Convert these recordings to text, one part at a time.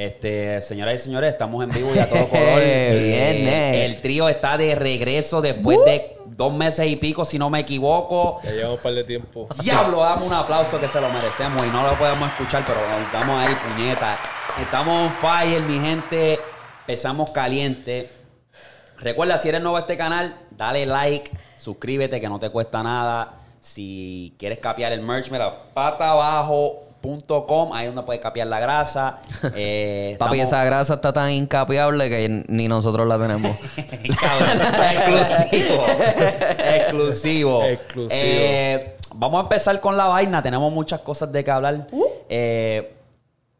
Este, señoras y señores, estamos en vivo y a todo color. Bien, eh. el trío está de regreso después de dos meses y pico, si no me equivoco. Ya llevamos un par de tiempo. Diablo, damos un aplauso que se lo merecemos y no lo podemos escuchar, pero estamos ahí, puñeta. Estamos on fire, mi gente. Empezamos caliente. Recuerda, si eres nuevo a este canal, dale like, suscríbete que no te cuesta nada. Si quieres capear el merch, mira, pataabajo.com, ahí es donde puedes capear la grasa. Eh, Papi, estamos- esa grasa está tan incapiable que ni nosotros la tenemos. Exclusivo. exclusivo. Exclusivo. Eh, vamos a empezar con la vaina. Tenemos muchas cosas de que hablar. Uh. Eh,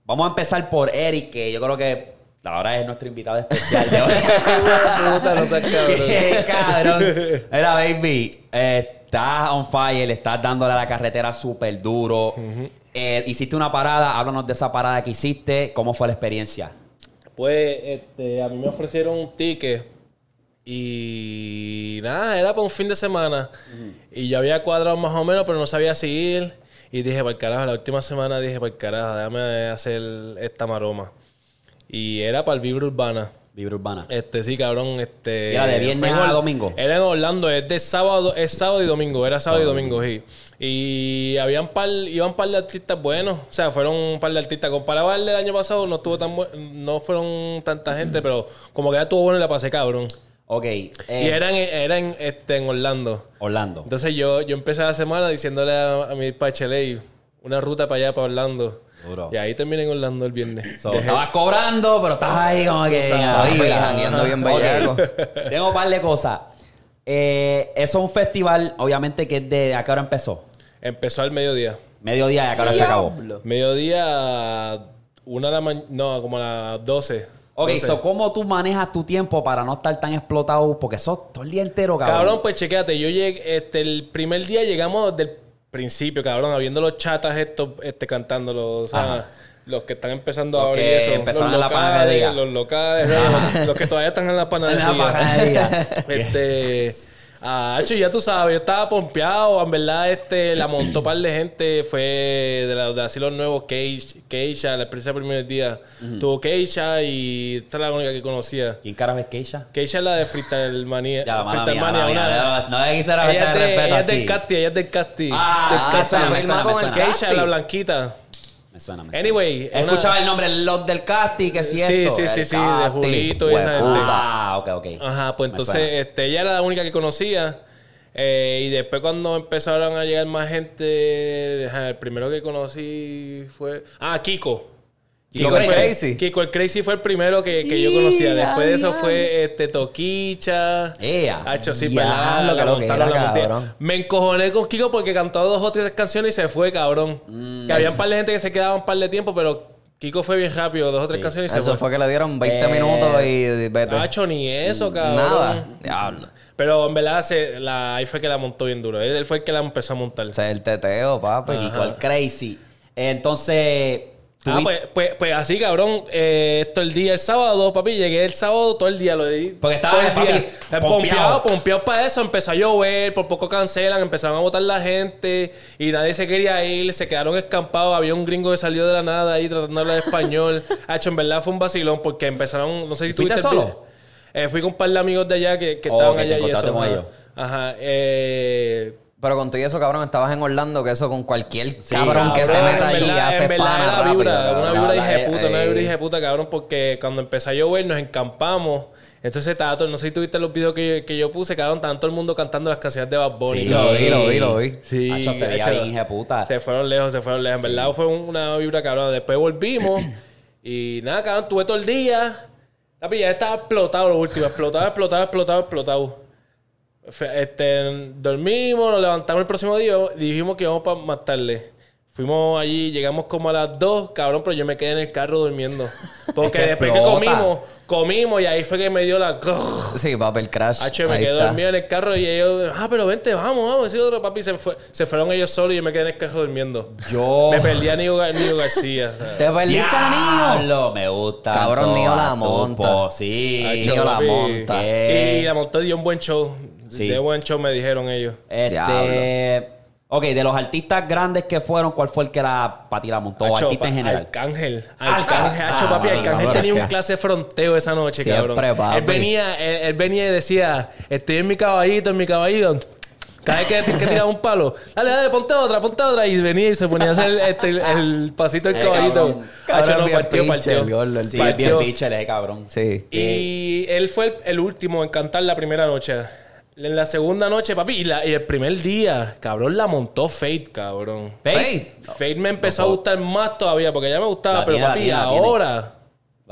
vamos a empezar por Eric, que yo creo que ahora es nuestro invitado especial seas cabrón. Qué cabrón. Mira, baby, eh, estás on fire, estás dándole a la carretera súper duro. Eh, hiciste una parada, háblanos de esa parada que hiciste. ¿Cómo fue la experiencia? Pues este, a mí me ofrecieron un ticket y nada, era para un fin de semana. Y yo había cuadrado más o menos, pero no sabía si ir. Y dije, para el carajo, la última semana dije, para el carajo, déjame hacer esta maroma. Y era para el Vibra Urbana. Vibra Urbana. Este, sí, cabrón, este... Era de viernes a domingo. Era en Orlando, es de sábado, es sábado y domingo, era sábado y domingo, sí. Y habían par, iban un par de artistas buenos, o sea, fueron un par de artistas. Comparado al del año pasado, no estuvo tan no fueron tanta gente, pero como que ya estuvo bueno y la pasé cabrón. Ok. eh, y eran, eran este, en Orlando. Orlando. Entonces yo, yo empecé la semana diciéndole a, a mi pacheley una ruta para allá, para Orlando. Duro. Y ahí terminé en Orlando el viernes. So, estabas cobrando, pero estás ahí como que. Arriba. jangueando bien bellaco. Tengo un par de cosas. Eh, eso es un festival, obviamente, que es de. ¿A qué hora empezó? Empezó al mediodía. Mediodía y a qué hora se acabó. Mediodía, una de la mañana, no, como a las 12. Ok, 12. so, ¿cómo tú manejas tu tiempo para no estar tan explotado? Porque sos todo el día entero, cabrón. Cabrón, pues chequéate, yo llegué, este, el primer día llegamos del principio, cabrón, habiendo los chatas estos, este, cantando, o sea, Ajá. los que están empezando a abrir eso. empezaron los en la locales, panadería. Los locales, los, los que todavía están en la panadería. En la panadería. este, ah, ya tú sabes, yo estaba pompeado, en verdad, este, la montó par de gente, fue de, la, de así los nuevos, Keisha, Keisha, la experiencia del primer día, tuvo Keisha y esta es la única que conocía. ¿Quién carajo es Keisha? Keisha es la de Freestyle Manía. Ya, mala Freestyle mía, Mania, mía. una- No le quisiera ella faltar es, de de, respeto ella es así. del Casti, ella es del Casti. Ah, del ah, Casti. Keisha, la blanquita. Me suena, me suena. Anyway, He una- escuchado el nombre, los del Casti, que es Sí, cierto. sí, sí, El sí, de Julito y esa gente. Ah, ok, ok. Ajá, pues entonces este, ella era la única que conocía. Eh, y después cuando empezaron a llegar más gente, el primero que conocí fue... Ah, Kiko. Kiko fue- el Crazy. Kiko el Crazy fue el primero que, que yo conocía. Después de eso fue este Toquicha. Ea. Hacho, sí. La que lo que era, cabrón. Me encojoné con Kiko porque cantó dos o tres canciones y se fue, cabrón. Mm, que había un par de gente que se quedaba un par de tiempo, pero Kiko fue bien rápido, dos o tres Sí. canciones y se Eso fue. fue que le dieron 20 Eh, minutos y vete. Hacho, ni eso, cabrón. Nada. Diablo. Pero en verdad se, la, ahí fue que la montó bien duro. Él, él fue el que la empezó a montar. O sea, el teteo, papi. Kiko el Crazy. Entonces, Ah, pues, pues, pues así, cabrón. Eh, todo el día, el sábado, papi, llegué el sábado todo el día. Lo di. Porque estaba, el papi, día. pompeado. pompeado, pompeado para eso. Empezó a llover, por poco cancelan, empezaron a votar la gente y nadie se quería ir, se quedaron escampados. Había un gringo que salió de la nada ahí tratando de hablar español. Hacho, en verdad fue un vacilón porque empezaron, no sé si tuviste el solo? Eh, fui con un par de amigos de allá que, que Oh, estaban que allá y eso. Ajá. Eh, Pero con todo eso, cabrón, estabas en Orlando, que eso con cualquier cabrón, cabrón, que se meta en allí verdad- hace en verdad pana era rápido, vibra, una vibra No, hija de la- puta, una eh, vibra hija de puta, cabrón, porque cuando empezó a llover nos encampamos. Entonces estaba todo, no sé si tuviste los videos que, que yo puse, cabrón, estaban todo el mundo cantando las canciones de Bad Bunny. Sí. Lo vi, lo vi, lo vi. Sí, Hacho, se veía hacho, bien, hija de puta. Se fueron lejos, se fueron lejos. En verdad fue un- una vibra, cabrón. Después volvimos y nada, cabrón, tuve todo el día. Papi, ya estaba explotado lo último. Explotado, explotado, explotado, explotado. Este, dormimos, nos levantamos el próximo día y dijimos que íbamos para más tarde. Fuimos allí, llegamos como a las 2, cabrón, pero yo me quedé en el carro durmiendo. Porque que después que comimos, comimos y ahí fue que me dio la... Sí, papi, el crash. H, me Ahí quedé está. dormido en el carro y ellos, ah, pero vente, vamos, vamos. Ese otro papi se, fue, se fueron ellos solos y yo me quedé en el carro durmiendo. Yo. Me perdí a Nio, Gar- Nio García. Te perdiste a. Diablo, me gusta. Cabrón, Nio la Tupo, monta. Sí. Nio la papi. monta. Eh. Y la montó dio un buen show. Sí. De buen show me dijeron ellos. Este. Diablo. Ok, de los artistas grandes que fueron, ¿cuál fue el que la para ti la montó? O Hacho, artista en general. Arcángel. Arcángel. Arcángel, hacho, Ah, papi. Arcángel tenía un clase fronteo esa noche, Siempre, cabrón. papi. Él venía, él, él venía y decía, estoy en mi caballito, en mi caballito. Cada vez que, que tiraba un palo, dale, dale, ponte otra, ponte otra. Y venía y se ponía a hacer este, el, el pasito del Eh, caballito. Hacho, no, partió, partió. el Sí, es bien Partió. pitcher, eh, cabrón. Sí. Y él fue el, el último en cantar la primera noche. En la segunda noche, papi, y, la- y el primer día, cabrón, la montó Fate, cabrón. Fate. Fate me empezó a gustar más todavía, porque ya me gustaba, pero papi, ahora...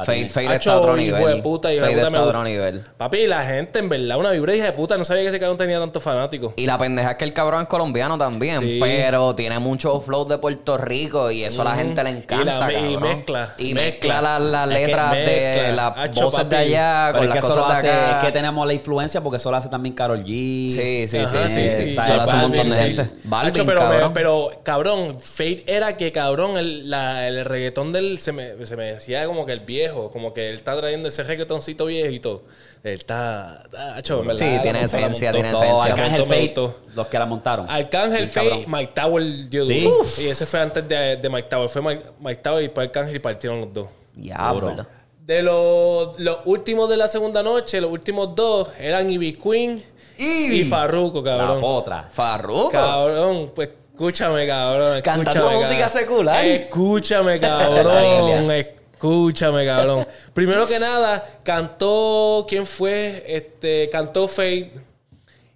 Fade. Fade está a otro hijo nivel. de puta, hijo de Fade puta, está a otro nivel. Papi, la gente, en verdad, una vibra hija de puta. No sabía que ese cabrón tenía tantos fanáticos. Y la pendeja es que el cabrón es colombiano también, Sí. pero tiene mucho flow de Puerto Rico y eso a la gente le encanta. Y la- y cabrón. mezcla, Y mezcla. mezcla las las Es que letras de las Hacho, voces de allá Pero con es las que cosas de acá. es que tenemos la influencia porque eso lo hace también Carol G. Sí, sí, Ajá, sí, sí, sí. sí, Eso lo hace un montón de sí. gente. Balvin, pero, me- cabrón. pero, cabrón, Fate era que, cabrón, el, la- el reggaetón del... Se me, se me decía como que el viejo. Como que él está trayendo ese reggaetoncito viejito. Él está... está verdad, Sí, la tiene la esencia, montó. tiene So, esencia. Arcángel Fate, los que la montaron. Arcángel, Fate. Mike Tower, yo Sí. Y ese fue antes de, de Mike Tower. Fue Mike, Mike Tower y después Arcángel y partieron los dos. Diablo. De los, los últimos de la segunda noche, los últimos dos eran Ivy Queen y Farruko, La cabrón. otra. Farruko. Cabrón, pues escúchame, cabrón. Cantando escúchame, música cabrón. secular. Escúchame, La cabrón. Escúchame, cabrón. Primero que nada, cantó. ¿Quién fue? Este. Cantó Fate.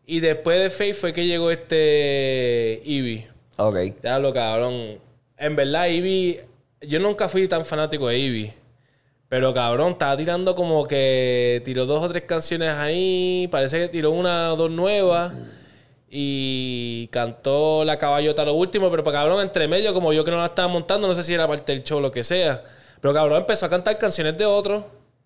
Y después de Fate fue que llegó este. Ivy. Ok. Diablo, cabrón. En verdad, Ivy. Yo nunca fui tan fanático de Ivy. Pero cabrón, estaba tirando como que tiró dos o tres canciones ahí. Parece que tiró una o dos nuevas. Y cantó La Caballota lo último. Pero para cabrón, entre medio, como yo que no la estaba montando, no sé si era parte del show o lo que sea. Pero cabrón empezó a cantar canciones de otros.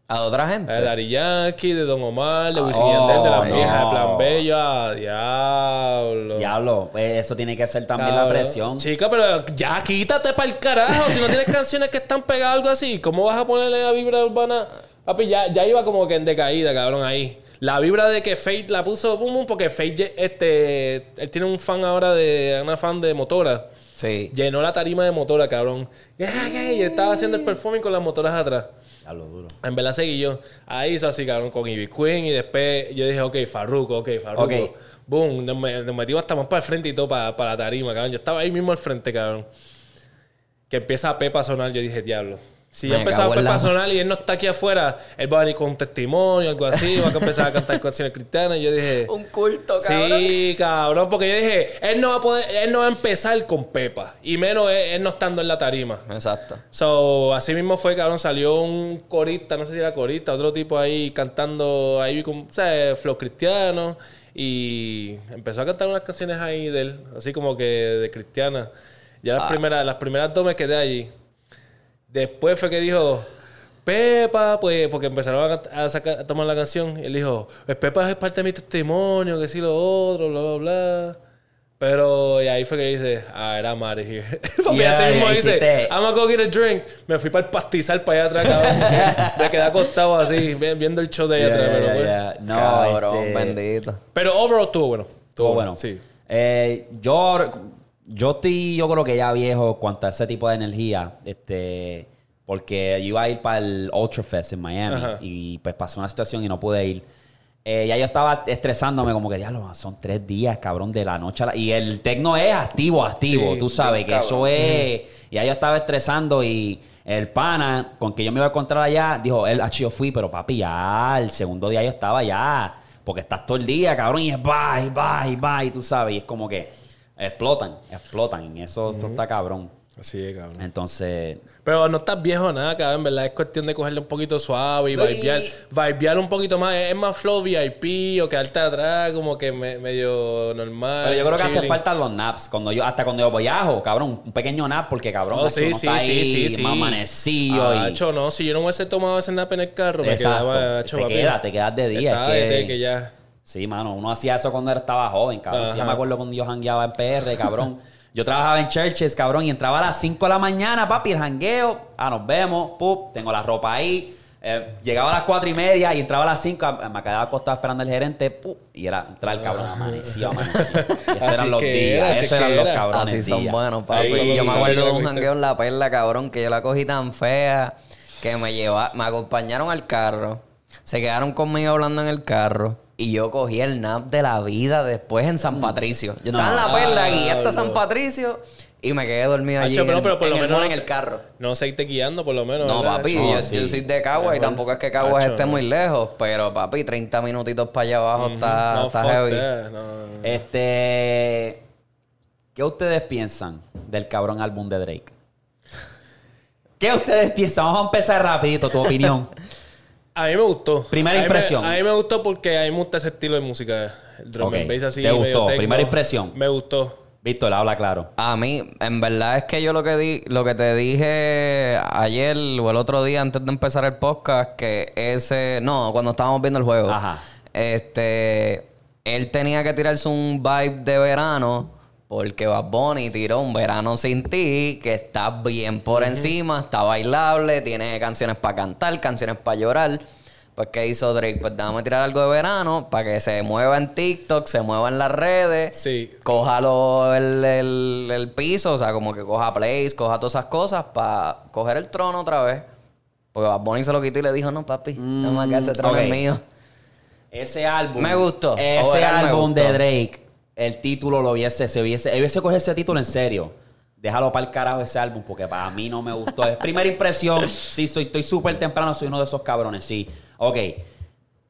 ¿A otra gente? De Daddy Yankee, de Don Omar, de Wisin Oh, de la no. vieja de Plan Bello. Ah, diablo. Diablo, pues eso tiene que ser también la presión. Chica, pero ya quítate para el carajo. Si no tienes canciones que están pegadas algo así, ¿cómo vas a ponerle la vibra urbana? Papi, ya, ya iba como que en decaída, cabrón, ahí. La vibra de que Fate la puso boom, boom, porque Fate, este, él tiene un fan ahora de, una fan de motora. Sí. Llenó la tarima de motora, cabrón. Y estaba haciendo el performing con las motoras atrás. Diablo duro. En verdad seguí yo. Ahí hizo así, cabrón, con Ivy Queen. Y después yo dije, ok, Farruko, ok, Farruko. Boom, nos, me- nos metimos hasta más para el frente y todo, para, para la tarima, cabrón. Yo estaba ahí mismo al frente, cabrón. Que empieza Pepa a sonar, yo dije, diablo. Si ya empezaba la- a sonar y él no está aquí afuera, él va a venir con un testimonio, algo así, va a empezar a cantar canciones cristianas. Y yo dije, Un culto, Sí, cabrón, porque yo dije, él no va a poder, él no va a empezar con Pepa. Y menos él, él no estando en la tarima. Exacto. So, así mismo fue, cabrón, salió un corista, no sé si era corista, otro tipo ahí cantando ahí con, ¿sabes? Flow cristiano. Y empezó a cantar unas canciones ahí de él, así como que de cristiana. Ya las Ah. primeras, las primeras dos me quedé allí. Después fue que dijo, Pepa, pues, porque empezaron a, sacar, a tomar la canción. Y él dijo, pues Pepa es parte de mi testimonio, que sí lo otro, bla, bla, bla. Pero y ahí fue que dice, ah, era Mari here. Porque Yeah, así mismo yeah, dice, I'm gonna go get a drink. Me fui para el pastizal para allá atrás, cabrón. Me quedé acostado así, vi- viendo el show de allá atrás. Yeah, pero, yeah, pues-. No, Cabrón, este, bendito. pero overall estuvo bueno. Estuvo bueno. Sí. Eh, yo, yo estoy, yo creo que ya viejo cuanto a ese tipo de energía. Este, porque yo iba a ir para el Ultra Fest en Miami. Ajá. Y pues pasó una situación y no pude ir. Eh, ya yo estaba estresándome como que ya lo son tres días, cabrón, de la noche a la... Y el tecno es activo, activo. Sí, tú sabes que eso es... Ya yo estaba estresando y el pana con que yo me iba a encontrar allá, dijo, él, "Achi, yo fui, pero papi, ya, el segundo día yo estaba ya. Porque estás todo el día, cabrón, y es bye, bye, bye, tú sabes. Y es como que explotan, explotan. Eso, eso está cabrón. Así es, cabrón. Entonces, Pero no estás viejo nada, cabrón. En verdad es cuestión de cogerle un poquito suave y vibear, vibear un poquito más. Es más flow VIP o quedarte atrás como que me- medio normal. pero yo creo que hace falta los naps. Cuando yo, hasta cuando yo viajo, cabrón, un pequeño nap, porque cabrón, Oh, sí, sí, está sí, ahí sí, sí. más amanecido y. Acho, no, si yo no hubiese tomado ese nap en el carro, me quedaba acho, te quedas, te quedas de día. Es de que- que ya. Sí, mano, uno hacía eso cuando era- estaba joven, cabrón. Sí, yo me acuerdo cuando yo jangueaba en PR, cabrón. Yo trabajaba en churches, cabrón, y entraba a las 5 de la mañana, papi, el jangueo. Ah, nos vemos, pup, tengo la ropa ahí. Eh, llegaba a las cuatro y media y entraba a las cinco. Me quedaba acostado esperando al gerente. pu, y era entrar el cabrón. Amanecía, amanecía. Y esos eran los días. Esos eran que los cabrones Así son días. buenos, papi. Ahí yo me acuerdo de un jangueo en La Perla, cabrón, que yo la cogí tan fea que me lleva, me acompañaron al carro. Se quedaron conmigo hablando en el carro. Y yo cogí el nap de la vida después en San Patricio. Yo estaba en La Perla, guié hasta San Patricio y me quedé dormido allí en, pero, el- pero por en lo el menos no en se- el carro. No seguiste guiando, por lo menos. No, ¿verdad, papi, yo, sí. yo soy de Cagua y tampoco es que Cagua Hacho, esté no. muy lejos, pero papi, 30 minutitos para allá abajo está, No, está fuck heavy. that. Este. ¿Qué ustedes piensan del cabrón álbum de Drake? ¿Qué ustedes piensan? Vamos a empezar rapidito, tu opinión. A mí me gustó. Primera A mí me- impresión. a mí me gustó porque a mí me gusta ese estilo de música. El drum Ok. and bass así. ¿Te gustó? Primera impresión. Me gustó. Víctor, habla claro. A mí, en verdad es que yo lo que di, lo que te dije ayer o el otro día antes de empezar el podcast, que ese, no, cuando estábamos viendo el juego, Ajá. este, él tenía que tirarse un vibe de verano porque Bad Bunny tiró un verano sin ti, que está bien por encima, está bailable, tiene canciones para cantar, canciones para llorar. Pues, ¿qué hizo Drake? Pues déjame tirar algo de verano para que se mueva en TikTok, se mueva en las redes Sí. coja lo- el, el- el piso, o sea, como que coja plays, coja todas esas cosas para coger el trono otra vez. Porque Bad Bunny se lo quitó y le dijo, no, papi, no más que ese trono es mío. Ese álbum. Me gustó. Ese álbum gustó. de Drake, el título lo hubiese, se hubiese, hubiese cogido ese título en serio. Déjalo para el carajo ese álbum, porque para mí no me gustó. Es primera impresión. Sí, soy, estoy súper temprano, soy uno de esos cabrones, sí. Ok.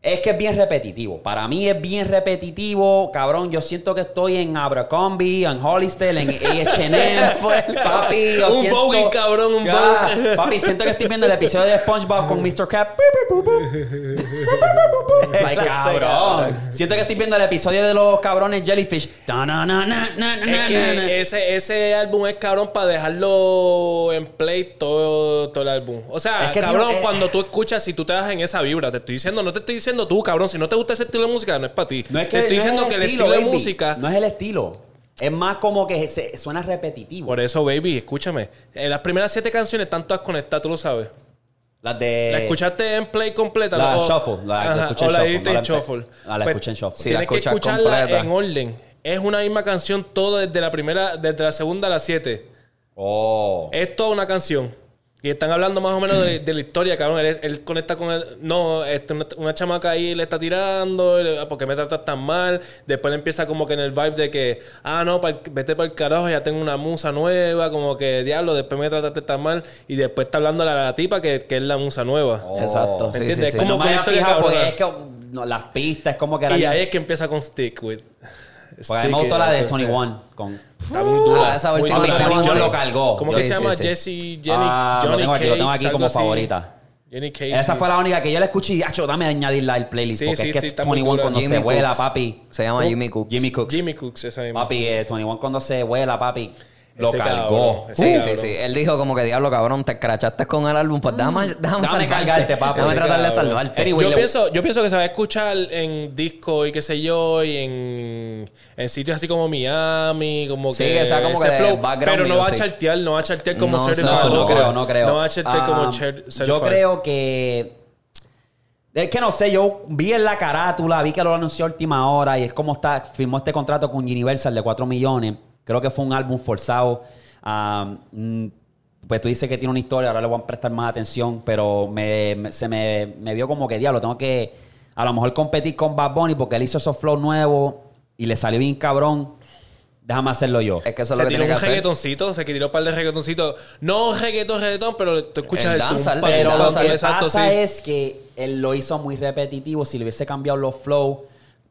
Es que es bien repetitivo. Para mí es bien repetitivo. Cabrón, yo siento que estoy en Abercrombie, en Hollister, en H&M. papi, yo Un siento... Vogue, cabrón, un. Papi, siento que estoy viendo el episodio de SpongeBob con Mr. Cap. Like, cabrón. Siento que estoy viendo el episodio de los cabrones Jellyfish. Es que ese, ese álbum es cabrón para dejarlo en play todo, todo el álbum. O sea, Es que, cabrón, tío, eh, cuando tú escuchas, si tú te das en esa vibra, te estoy diciendo, no te estoy diciendo tú, cabrón, si no te gusta ese estilo de música, no es para ti. No es que te estoy no es diciendo que el estilo, de baby. música. No es el estilo. Es más como que se- suena repetitivo. Por eso, baby, escúchame. En las primeras siete canciones están todas conectadas, tú lo sabes. Las de. ¿La escuchaste en play completa? Eh, La. O- shuffle, la- Ajá, escuché o en la shuffle, no en shuffle. Ah, la Pues, escuché en shuffle. Sí, Tienes que escucharla completa. en orden. Es una misma canción todo desde la primera, desde la segunda a la siete. Oh. Es toda una canción. Y están hablando más o menos de, de la historia, cabrón. Él, él conecta con el... No, este, una, una chamaca ahí le está tirando. ah, ¿Por qué me tratas tan mal? Después le empieza como que en el vibe de que... Ah, no, pa'l- vete para el carajo. Ya tengo una musa nueva. Como que, diablo, después me trataste tan mal. Y después está hablando a la, tipa que, que es la musa nueva. Oh. Exacto, ¿Me sí, entiendes? sí, sí. Es como no me fijado porque cabrona. es que no, las pistas es como que era. Y ahí es que empieza con Stick With. Porque a mí me gustó la de 21 con. Está muy dura. Ah, esa muy última dura. de 21 John sí. lo cargó. ¿Cómo Sí, que se sí, llama? sí. Jessie, Jenny, Ah, lo Johnny tengo aquí, lo tengo Cakes, aquí algo como así. favorita. Jenny Cakes. Esa sí. fue la única que yo la escuché y acho, dame añadirla al playlist. Sí, porque sí, es que sí, está muy 21 dura. cuando Jimmy se vuela, Cooks. papi. Se llama Jimmy Cooks. Jimmy Cooks. Jimmy Cooks, esa misma. Papi, eh, 21 cuando se vuela, papi, lo Ese cargó. cabrón, Sí, sí, cabrón. sí. Él dijo como que diablo, cabrón, te escrachaste con el álbum. Pues déjame, déjame, Déjame salvarte. cargarte, papi. Déjame tratar de salvarte. Anyway, Yo le- pienso, yo pienso que se va a escuchar en disco y qué sé yo, y en, en sitios así como Miami, como Sí, que. que sea como ese que background Pero no va a chartear, no va a chartear como No, Certified no, No, creo, no creo. No va a chartear como Ah, cer- Yo Certified. creo que. Es que no sé, yo vi en la carátula, vi que lo anunció a última hora y es como está, firmó este contrato con Universal de 4 millones. Creo que fue un álbum forzado. Ah, mm, pues tú dices que tiene una historia, ahora le voy a prestar más atención, pero me, me- se me, me vio como que diablo, tengo que a lo mejor competir con Bad Bunny porque él hizo esos flows nuevos y le salió bien cabrón. Déjame hacerlo yo. Es que eso es se lo que tiró tiene que un hacer. reggaetoncito, se tiró un par de reggaetoncitos. No reggaetón, reggaetón, pero tú escuchas El tumpa, el Pero el lo dancehall, que exacto, pasa sí. es que él lo hizo muy repetitivo. Si le hubiese cambiado los flows.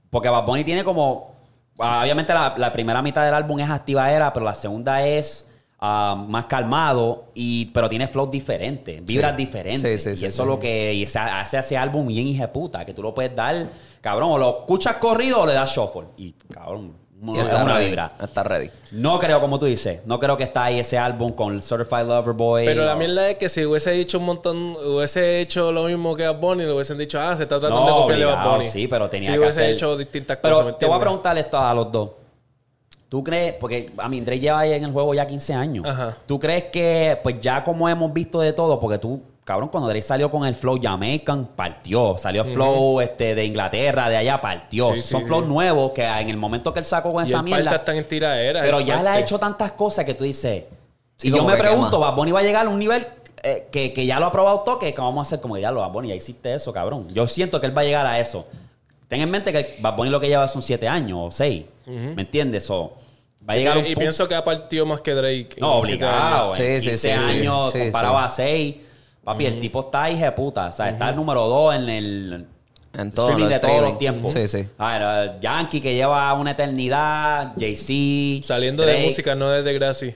Porque Bad Bunny tiene como. Obviamente la, la primera mitad del álbum es activadera, pero la segunda es ah, más calmado. Y, pero tiene flows diferentes, vibras Sí. diferentes. Sí, sí, y eso es lo que hace ese álbum bien hijeputa. Que tú lo puedes dar, cabrón, o lo escuchas corrido o le das shuffle. Y cabrón, está una ready. vibra. Está ready. No creo, como tú dices, no creo que está ahí ese álbum con Certified Lover Boy. Pero la o- mierda es que si hubiese dicho un montón, hubiese hecho lo mismo que Bad Bunny, le hubiesen dicho, ah, se está tratando No, de copiarle a Bad Bunny. sí, pero tenía si que hubiese hacer... hecho distintas pero cosas. ¿me te voy a preguntar esto a los dos. ¿Tú crees, porque a mí Drake lleva ahí en el juego ya 15 años, Ajá. ¿tú crees que, pues ya como hemos visto de todo, porque tú cabrón, cuando Drake salió con el flow Jamaican, partió. Salió el flow este, de Inglaterra, de allá, partió. Sí, Son sí, flows sí. nuevos que en el momento que él sacó con Y esa el mierda. está en tiraera. Pero ya le ha hecho tantas cosas que tú dices. Sí, y yo me que pregunto. Bad Bunny va a llegar a un nivel eh, que, que ya lo ha probado todo, que vamos a hacer como que ya lo Bad Bunny, ya existe eso, cabrón. Yo siento que él va a llegar a eso. Ten en mente que Bad Bunny lo que lleva son siete años o seis. ¿Me entiendes? O va a llegar un Y, pienso que ha partido más que Drake. No, obligado. años. Sí, en sí, 15 sí, sí. años Sí, comparado sí. a 6. Papi, el tipo está hija de puta. O sea, está el número 2 en el En todo streaming de todos los tiempos. Sí, sí. A ver, Yankee que lleva una eternidad. Jay-Z. Saliendo de música, no desde Gracie.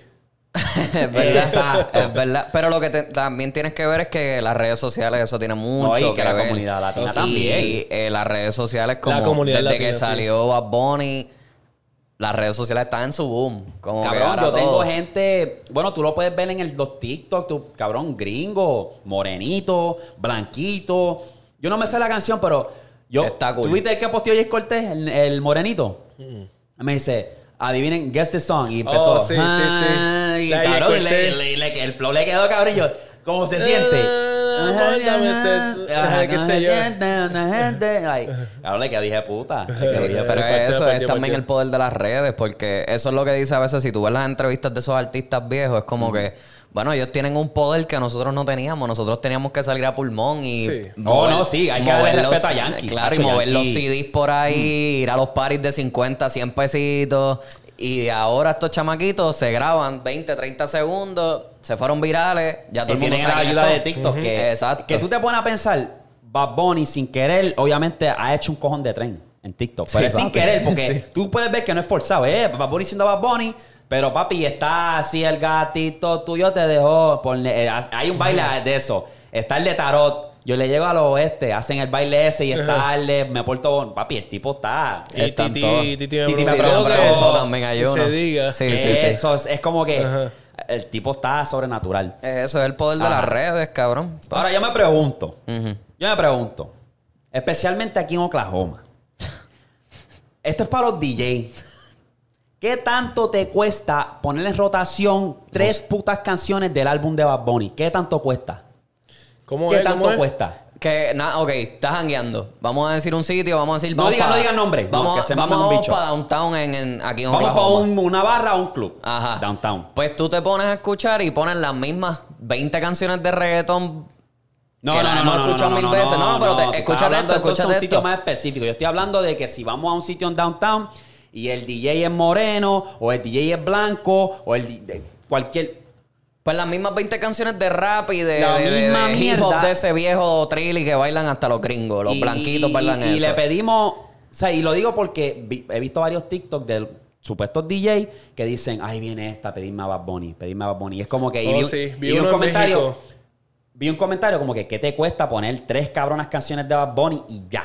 es verdad. Exacto. Es verdad. Pero lo que te- también tienes que ver es que las redes sociales, eso tiene mucho No, y que la ver. comunidad latina Y, también. eh, las redes sociales, como comunidad desde latina, que sí. salió Bad Bunny, las redes sociales están en su boom. Como Cabrón, yo tengo todo- gente. Bueno, tú lo puedes ver en el, los TikTok, tú, cabrón, gringo, morenito, blanquito. Yo no me sé la canción, pero yo. Está cool. ¿Tú viste el que posteó Jay Cortés, el, el morenito? Mm. Me dice, adivinen, guess the song. Y empezó. Oh, sí, sí, sí. "Ah", Y cabrón, le- le- le- el flow le quedó cabrón. y yo, ¿cómo se siente? Ajá, qué no sé se yo. siente, una gente. Like, Cabrón, le quedó dije puta. Le quedó dije Pero eso es también el poder de las redes, porque eso es lo que dice a veces, si tú ves las entrevistas de esos artistas viejos, es como que, bueno, ellos tienen un poder que nosotros no teníamos, nosotros teníamos que salir a pulmón y... Sí. No, no, sí, hay que darle mover respeto los- a Yankee. Claro, y mover los Yankee. CDs por ahí, ir a los paris de 50, 100 pesitos, y ahora estos chamaquitos se graban 20, 30 segundos, se fueron virales, ya todo Y el mundo la ayuda de. TikTok. Que, Exacto. que tú te pones a pensar, Bad Bunny sin querer, obviamente ha hecho un cojón de tren en TikTok. Pero es sin querer, porque tú puedes ver que no es forzado. Eh, Bad Bunny siendo Bad Bunny, pero papi, está así el gatito tuyo te dejó. poner- eh, hay un baile de eso. Está el de Tarot. Yo le llego al oeste, hacen el baile ese y está el de Me Porto Bon- Papi, el tipo está. Y Están Titi, todos. Titi me Titi me preguntó también hay uno. se diga. Sí, sí, sí. eso es, es como que Ajá. el tipo está sobrenatural. Eso es el poder de Ajá. las redes, cabrón. Ahora yo me pregunto, Ujú. yo me pregunto, especialmente aquí en Oklahoma, esto es para los DJ. ¿Qué tanto te cuesta poner en rotación tres putas canciones del álbum de Bad Bunny? ¿Qué tanto cuesta? ¿Cómo ¿Qué es? ¿Cómo tanto es? cuesta? Que, nada, ok, estás jangueando. Vamos a decir un sitio, vamos a decir. No vamos digan- pa- no digan nombre, no, Vamos, que se mamen vamos un bicho. para downtown en, en- aquí en Vamos para Oklahoma. una barra o un club. Ajá. Downtown. Pues tú te pones a escuchar y pones las mismas 20 canciones de reggaetón. No, que no, las no, hemos no, no, escuchado no, mil no, veces. no, No, pero te- tú estás escúchate hablando esto, entonces escúchate un sitio esto. más específico. Yo estoy hablando de que si vamos a un sitio en downtown y el DJ es moreno o el DJ es blanco o el di- de cualquier Pues las mismas 20 canciones de rap y de, La de- misma de hip hop mierda. de ese viejo trilly que bailan hasta los gringos. Los Y- blanquitos y- bailan y, eso. le pedimos, o sea, y lo digo porque vi- he visto varios TikTok de supuestos DJ que dicen, ay, viene esta, pedirme a Bad Bunny, pedirme a Bad Bunny. Y es como que... y Oh, vi, sí. Vi y vi un comentario... México. Vi un comentario como que, ¿qué te cuesta poner tres cabronas canciones de Bad Bunny y ya?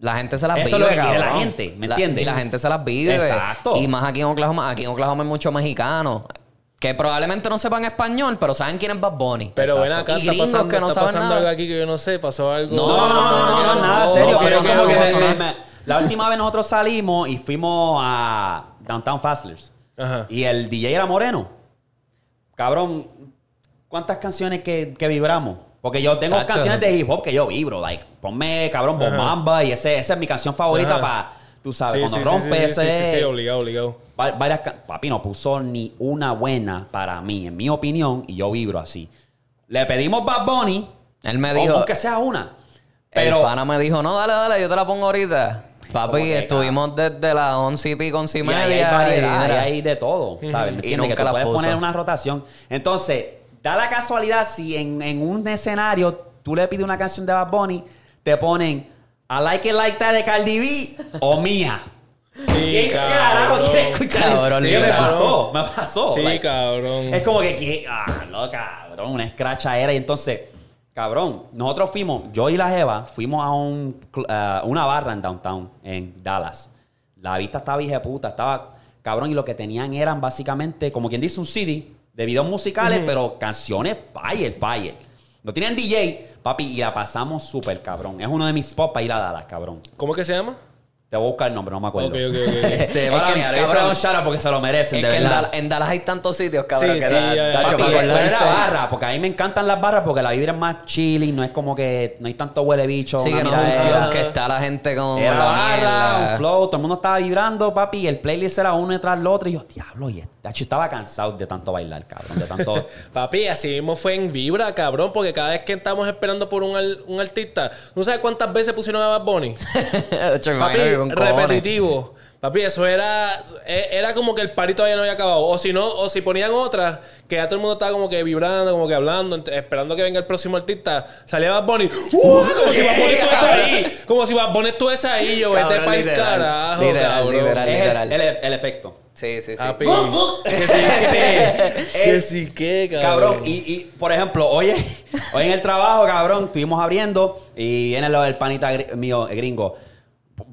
La gente se las Eso vive, es lo que quiere la gente, ¿me La- entiendes? y la gente se las vive. Exacto. Y más aquí en Oklahoma. Aquí en Oklahoma hay muchos mexicanos que probablemente no sepan español, pero saben quién es Bad Bunny. Pero ven acá, Y está gringos pasando, que no está saben pasando nada. algo aquí que yo no sé. Pasó algo. No, No, no, no, no, nada serio. pero que me- me- la última vez nosotros salimos y fuimos a Downtown Fastlers. Ajá. Y el DJ era moreno. Cabrón, ¿cuántas canciones que, que vibramos? Porque yo tengo Tacho. canciones de hip hop que yo vibro. Like, ponme, cabrón. Bomamba. Y ese, esa es mi canción favorita para, tú sabes, Sí, cuando sí, sí, rompe sí, sí, ese... sí, sí, obligado, obligado. Va- varias papi no puso ni una buena para mí, en mi opinión, y yo vibro así. Le pedimos Bad Bunny, Él me o- dijo. aunque sea una. Pero. El pana me dijo, no, dale, dale, yo te la pongo ahorita. Papi, estuvimos desde las 11 y pico, 11 y y media. ahí hay y variedad, ahí hay de todo, ¿sabes? ¿Me Y nunca que tú la puedes puso. poner una rotación. Entonces, da la casualidad si en, en un escenario tú le pides una canción de Bad Bunny, te ponen I Like It Like That de Cardi B o Mía. Sí, ¿Quién cabrón. carajo quiere escuchar eso? Cabrón, Sí, me pasó, me pasó. Sí, like, cabrón. Es como que, ah, no, cabrón, una escracha era. Y entonces, cabrón, nosotros fuimos, yo y la Jeva, fuimos a un, a una barra en downtown, en Dallas. La vista estaba hija de puta, estaba cabrón, y lo que tenían eran básicamente, como quien dice, un CD de videos musicales, pero canciones fire, fire. No tenían DJ, papi, y la pasamos súper cabrón. Es uno de mis spots para ir a Dallas, cabrón. ¿Cómo que se llama? Te voy a buscar el nombre, no me acuerdo. Ok, ok, ok. Este, Es que, mía, le voy a hacer cabrón, un shout out porque se lo merecen, Es de que en, verdad. Dallas- en Dallas hay tantos sitios, cabrón, Sí, que sí, da- ya, tacho, Papi, para acordarse. barra, porque a mí me encantan las barras porque la vibra es más chilling, no es como que no hay tanto huele bicho. Sí, una que no es un miradera. club que está la gente con Era la barra, mierda. un flow, todo el mundo estaba vibrando, papi, y el playlist era uno tras el otro. Y yo, diablo, y yo estaba cansado de tanto bailar, cabrón, de tanto. Papi, así mismo fue en Vibra, cabrón, porque cada vez que estamos esperando por un, al- un artista, ¿no sabes cuántas veces pusieron a Bad Bunny? Tacho, me Papi, imagino que con cojones. repetitivo. Papi, eso era e- era como que el party todavía no había acabado. O si no, o si ponían otras, que ya todo el mundo estaba como que vibrando, como que hablando, esperando que venga el próximo artista. Salía Bad Bunny. ¡Uh! Como si Bad Bunny estuviese ahí. Como si Bad Bunny estuviese ahí. Yo, vete para el carajo, Literal, cabrón. literal. el, literal. el- el efecto. Sí, sí, sí. Papi. que sí, que, que sí, que, cabrón. Cabrón, y, y, por ejemplo, hoy, hoy en el trabajo, cabrón, estuvimos abriendo y viene lo del panita mío, eh, gringo.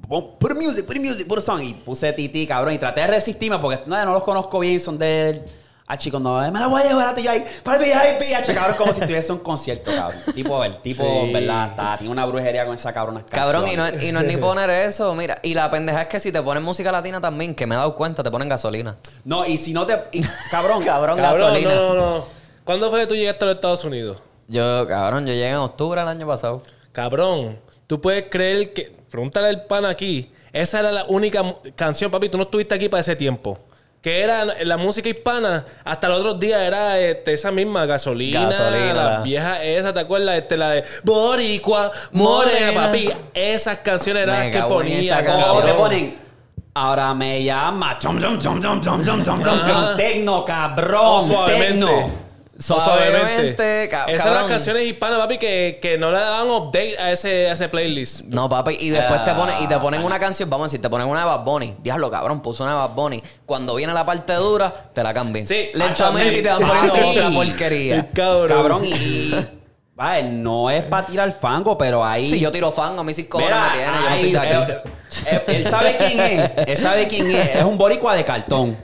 Pon- Put music, put music, put a song. Y puse titi, cabrón, y traté de resistirme porque no, no los conozco bien, son de. Ah, chico, no, me la voy a llevar a ti yo ahí. Para el VIP, ah, cabrón, como si tuviese un concierto, cabrón. Tipo, el tipo, Sí. ¿verdad? Está, tiene una brujería con esa cabrona. Cabrón, y no, y no es ni poner eso, mira. Y la pendeja es que si te ponen música latina también, que me he dado cuenta, te ponen gasolina. No, y si no te. y- cabrón, Cabrón, Cabrón, gasolina. no, no, no. ¿Cuándo fue que tú llegaste a los Estados Unidos? Yo, cabrón, yo llegué en octubre del año pasado. Cabrón, tú puedes creer que. Pregúntale al pan aquí. Esa era la única canción, papi. Tú no estuviste aquí para ese tiempo. Que era la música hispana. Hasta los otros días era este, esa misma gasolina. Gasolina. La vieja esa, ¿te acuerdas? Este, la de Boricua, Morena, Morena. papi. Esas canciones eran las que ponía. te ponen. Ahora me llama. Tecno, O cabrón. suavemente. Tecno. Suavemente, ca- Esas eran cabrón. canciones hispanas, papi, que, que no le daban update a ese, a ese playlist. No, papi, y después te ponen, y te ponen Ah. una canción, vamos a decir, te ponen una de Bad Bunny. Diablo, cabrón, puso una de Bad Bunny. Cuando viene la parte dura, te la cambian. Sí, Lentamente sí. y te van poniendo Papi. otra porquería. Cabrón. Cabrón, y. y- vale, no es para tirar fango, pero ahí. Sí, yo tiro fango, a mí sí cojones Mira, me tiene, yo no ahí, soy de aquí. él, él- él sabe quién es. Él sabe quién es. Es un boricua de cartón.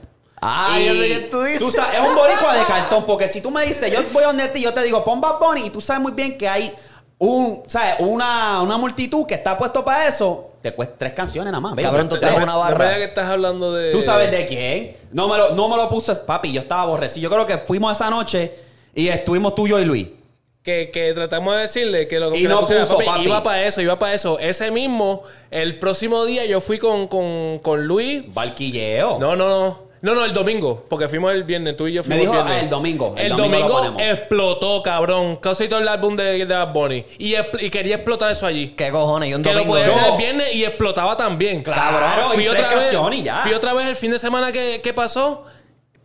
Ah, Y yo sé quién tú dices. sabes, es un boricua de cartón. Porque si tú me dices, yo voy a donde ti, yo te digo, pon Bad Bunny. Y tú sabes muy bien que hay un, ¿sabes? Una, una multitud que está puesto para eso. Te cuesta tres canciones nada más. baby. Cabrón, tú traes una barra. que estás hablando de. ¿Tú sabes de quién? No me lo, no me lo puse, papi. Yo estaba aborrecido. Yo creo que fuimos esa noche y estuvimos tú, yo y Luis. Que, que tratamos de decirle que lo que Y no puso, papi. Iba para eso, iba para eso. Ese mismo, el próximo día yo fui con, con, con Luis. Barquilleo. No, no, no. No, no, el domingo. Porque fuimos el viernes. Tú y yo Me fuimos dijo, el viernes. ah, el domingo. El El, domingo domingo, explotó, cabrón. Casi todo el álbum de, de Bad Bunny. Y, y quería explotar eso allí. ¿Qué cojones? Y un Que lo domingo. podía yo- hacer el viernes y explotaba también. Claro, y fui otra vez. canciones y ya. Fui otra vez el fin de semana que, que pasó.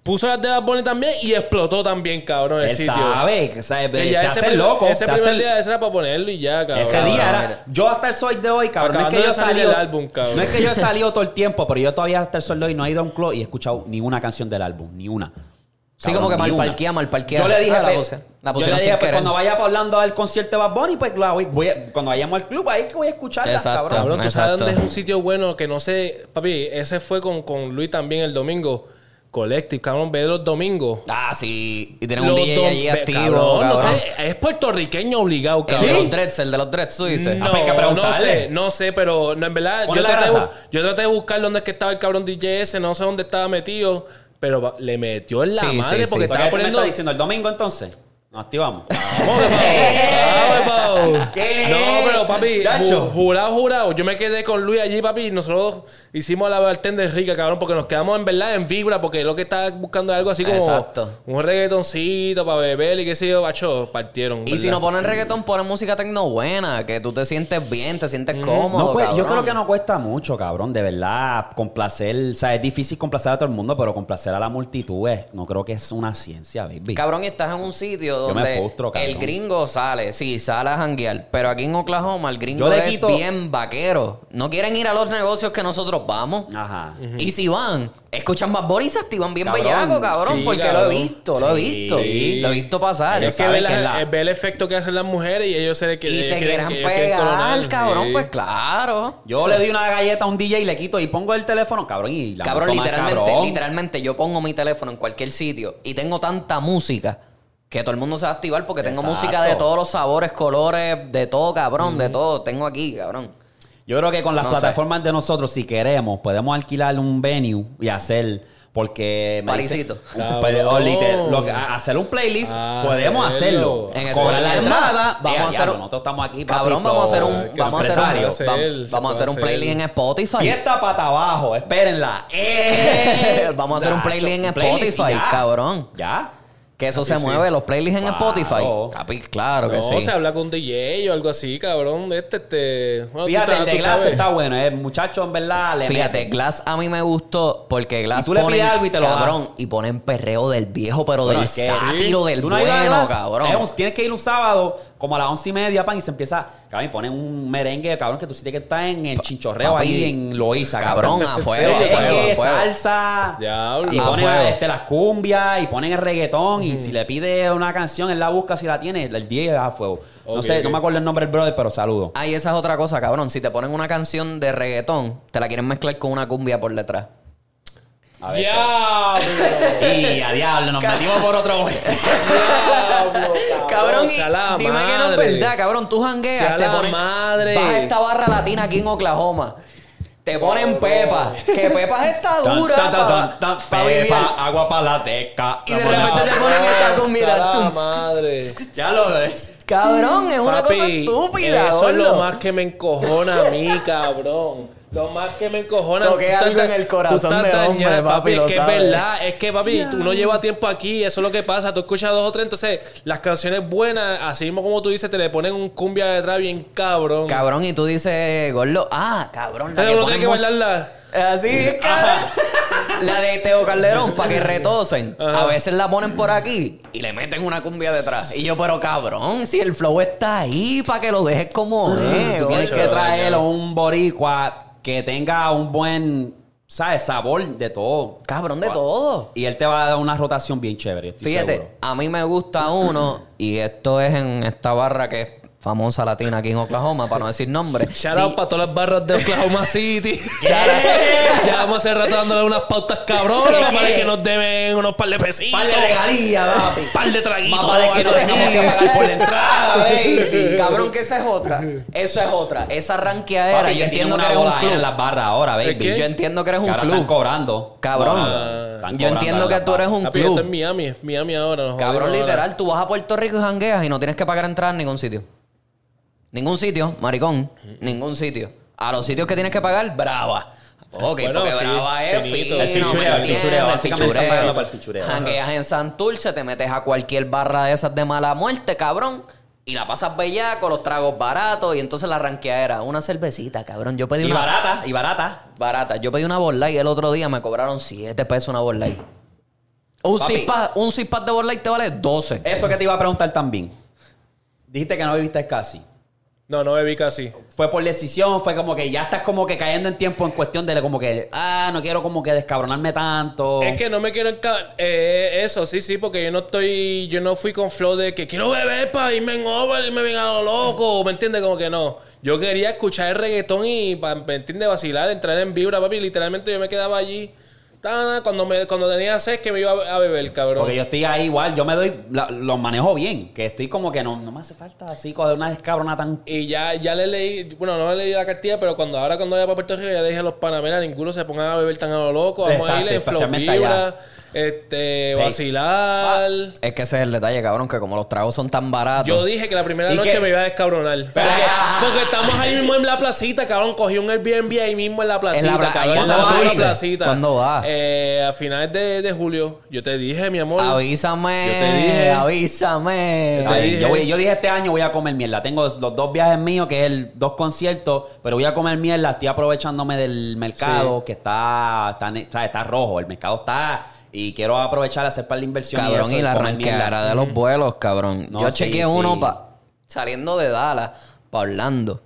Puso las de Bad Bunny también y explotó también, cabrón, el Él sitio. sabe, que sabe, Que se hace ese primer- loco. Ese se primer hace- día ese era para ponerlo y ya, cabrón. Ese día era. Yo hasta el sol de hoy, cabrón. No es, que Acabando yo he de salir salido. del álbum, cabrón. No es que yo he salido todo el tiempo, pero yo todavía hasta el sol de hoy no he ido a un club y he escuchado ni una canción del álbum. Ni una. Sí, como que ni mal una. parquea, mal parquea. Yo le dije, Ah, la pe- puse- la yo pusieron le sin dije, pues, querer. cuando vaya para Orlando al concierto de Bad Bunny, pues claro, voy, voy a- cuando vayamos al club, ahí que voy a escucharla, Exacto. cabrón. Cabrón, tú Exacto. sabes dónde es un sitio bueno que no sé. Papi, ese fue con, con Luis también el domingo. Collective, cabrón, ve los domingos. Ah, sí. Y tienen un DJ allí activo. cabrón, no sé, es puertorriqueño obligado, El cabrón. de los dreads, el de los dreads, tú dices. No, Ah, pues no sé, no sé, pero no, en verdad yo traté, de, yo traté de buscar dónde es que estaba el cabrón DJ ese, no sé dónde estaba metido, pero le metió en la Sí, madre sí, porque estaba me poniendo... estás diciendo el domingo entonces. Nos activamos. Vamos, vamos, vamos. ¿Qué? No, pero papi, ju- jurado, jurado. Yo me quedé con Luis allí, papi, y nosotros hicimos la bartender rica, cabrón, porque nos quedamos en verdad en vibra, porque lo que estaba buscando es algo así como Exacto. un reggaetoncito para beber y qué sé yo, bacho, partieron. Y si no ponen reggaetón, ponen música tecno buena, que tú te sientes bien, te sientes No cómodo. yo cabrón. creo que no cuesta mucho, cabrón. De verdad, complacer. O sea, es difícil complacer a todo el mundo, pero complacer a la multitud es, no creo que es una ciencia, baby. Cabrón, y estás en un sitio Yo me donde frustro, cabrón. el gringo sale, sí, sale a janguear, pero aquí en Oklahoma el gringo es quito- bien vaquero. No quieren ir a los negocios que nosotros vamos. Ajá. Y si van, escuchan más Boris y se activan bien Cabrón, bellaco, cabrón, sí, porque cabrón. lo he visto, lo he visto. sí. Lo he visto pasar. Es que ve, la- que es la- ve el efecto que hacen las mujeres y ellos se le y ellos se quieren- quieren quieren coronar. pegar, cabrón, Sí. pues claro. Yo le doy una galleta a un DJ y le quito y pongo el teléfono, cabrón, y la Cabrón, literalmente, cabrón. literalmente, yo pongo mi teléfono en cualquier sitio y tengo tanta música que todo el mundo se va a activar porque tengo Exacto. música de todos los sabores, colores, de todo, cabrón, de todo. Tengo aquí, cabrón. Yo creo que con las No sé. plataformas de nosotros, si queremos, podemos alquilar un venue y hacer. Porque. me Parisito. dice- lo que- a- hacer un playlist, Ah, podemos hacerlo. hacerlo. En Cobrar la entrada. Vamos eh, a hacer diablo, un- Nosotros estamos aquí. papi, Cabrón, vamos a hacer un, vamos a hacer un, hacer, vamos a hacer un playlist en hacer. Spotify. Fiesta pata abajo, espérenla. Eh, Vamos a hacer un playlist en playlist Spotify, ya. cabrón. Ya. Que eso Papi, se sí. mueve, los playlists en Claro. Spotify. Capi, claro que No, sí. se habla con DJ o algo así, cabrón. Este, este. Bueno, tú Fíjate, estás- el de tú Glass sabes. está bueno. El muchacho, en verdad, le Fíjate, mete. Glass a mí me gustó porque Glass Y tú le ponen, pides algo y te lo da. cabrón, y ponen perreo del viejo, pero Bueno, del es que- sátiro sí. del ¿Tú no has ido a bueno, Glass? cabrón. Es un- tienes que ir un sábado, como a las once y media, pan, y se empieza. Cabrón, y ponen un merengue, cabrón, que tú sí tienes que estar en el chinchorreo papi, ahí en Loíza, cabrón, cabrón. a fuego, a Merengue, fuego, a fuego. salsa. Diablo. Y A ponen fuego. este, las cumbias, y ponen el reggaetón, y si le pide una canción, él la busca si la tiene, el 10 a fuego. no sé, no me acuerdo el nombre del brother, pero saludo. Ay, esa es otra cosa, cabrón. Si te ponen una canción de reggaetón, te la quieren mezclar con una cumbia por detrás. A veces. Diablo. Y a diablo, nos metimos por otro. Diablo, Cabrón, sea la y dime que no es verdad, cabrón. Tú jangueas, te la ponen. madre. Vas a esta barra latina aquí en Oklahoma. Te ponen Pepa. Que Pepa está dura. tan, tan, pa- tan, tan, pa vivir. Pepa, agua para la seca. Y de repente te ponen esa comida. La Tum, madre. Ya lo ves. Cabrón, es una cosa estúpida. Eso es lo más que me encojona a mí, cabrón. Lo más que me encojona. Toqué algo en el corazón de hombre, ña- papi, lo Es que sabes. es verdad. Es que, papi, tú no llevas tiempo aquí. Eso es lo que pasa. Tú escuchas dos o tres. Entonces, las canciones buenas, así mismo como tú dices, te le ponen un cumbia detrás bien cabrón. Cabrón, y tú dices, gordo, ah, cabrón, la Pero que uno tiene que bailarla. Así, cabrón. La de Teo Calderón, para que retosen. A veces la ponen por aquí y le meten una cumbia detrás. Y yo, pero cabrón, si el flow está ahí, para que lo dejes como es. Tú tienes que traer a un boricua que tenga un buen, ¿sabes? Sabor de todo. Cabrón, de todo. Y él te va a dar una rotación bien chévere. estoy Fíjate, seguro. a mí me gusta uno, y esto es en esta barra que es famosa latina aquí en Oklahoma, para no decir nombre. Shout out para todas las barras de Oklahoma City. ya vamos hace rato dándole unas pautas cabronas para que nos deben unos par de pesitos. Par de regalías, papi. Par de traguitos. Más vale que no tengamos que pagar por la entrada, baby. Cabrón, que esa es otra. Esa es otra. Esa ranqueadera, Papi, yo entiendo que eres un ahí en club. las barras ahora, baby. Yo entiendo que eres un club. cobrando. Cabrón. Ah. Yo entiendo en que tú eres un club. es Miami, Miami ahora. Cabrón, literal, tú vas a Puerto Rico y jangueas y no tienes que pagar entrada en ningún sitio. Ningún sitio, maricón. Ningún sitio. A los sitios que tienes que pagar, brava. Ok, Bueno, porque sí, brava es finito. El fichureo, ¿me el fichureo, El básicamente están fichureo. pagando para el fichureo. Jangueas en Santurce, te metes a cualquier barra de esas de mala muerte, cabrón. Y la pasas bellaco, los tragos baratos y entonces la ranqueadera. Una cervecita, cabrón. Yo pedí Y una... barata, y barata. Barata. Yo pedí una Bud Light el otro día, me cobraron 7 pesos una Light. Un Papi. six pack, un six pack de Light te vale 12. Eso que te iba a preguntar también. Dijiste que no viviste casi. No, no bebí casi. Fue por decisión, fue como que ya estás como que cayendo en tiempo en cuestión de como que, ah, no quiero como que descabronarme tanto. Es que no me quiero eh, eso, sí, sí, porque yo no estoy, yo no fui con flow de que quiero beber para irme en over y me venga a lo loco, ¿me entiendes? Como que no. Yo quería escuchar el reggaetón y, pa- ¿me entiendes? Vacilar, entrar en vibra, papi. Literalmente yo me quedaba allí. Cuando, me, cuando tenía sed que me iba a beber, cabrón. Porque yo estoy ahí igual, yo me doy, la- lo manejo bien, que estoy como que no, no me hace falta así con una descabrona tan... Y ya, ya le leí, bueno, no le leí la cartilla, pero cuando ahora cuando vaya para Puerto Rico ya le dije a los panameras, ninguno se pongan a beber tan a lo loco, vamos a Exacto, ir en flow especialmente vibra, allá. Este, vacilar. Es que ese es el detalle, cabrón, que como los tragos son tan baratos. Yo dije que la primera ¿Y noche qué? me iba a descabronar. Porque, estamos ahí mismo en la placita, cabrón. Cogí un Airbnb ahí mismo en la placita, cabrón. en Esa Santurce. fue la placita. ¿Cuándo va? Eh, a finales de, de julio. Yo te dije, mi amor. Avísame. Yo te dije. Avísame. Te Ay, dije. yo, voy- yo dije este año voy a comer mierda. Tengo los dos viajes míos, que es el dos conciertos, pero voy a comer mierda. Estoy aprovechándome del mercado, Sí. que está, está, sea, está rojo. El mercado está... Y quiero aprovechar a hacer par de inversión Cabrón, y, eso, y la comer mierda. ranqueara de los vuelos, cabrón. No, Yo sí, chequeé sí. uno pa, saliendo de Dallas para Orlando.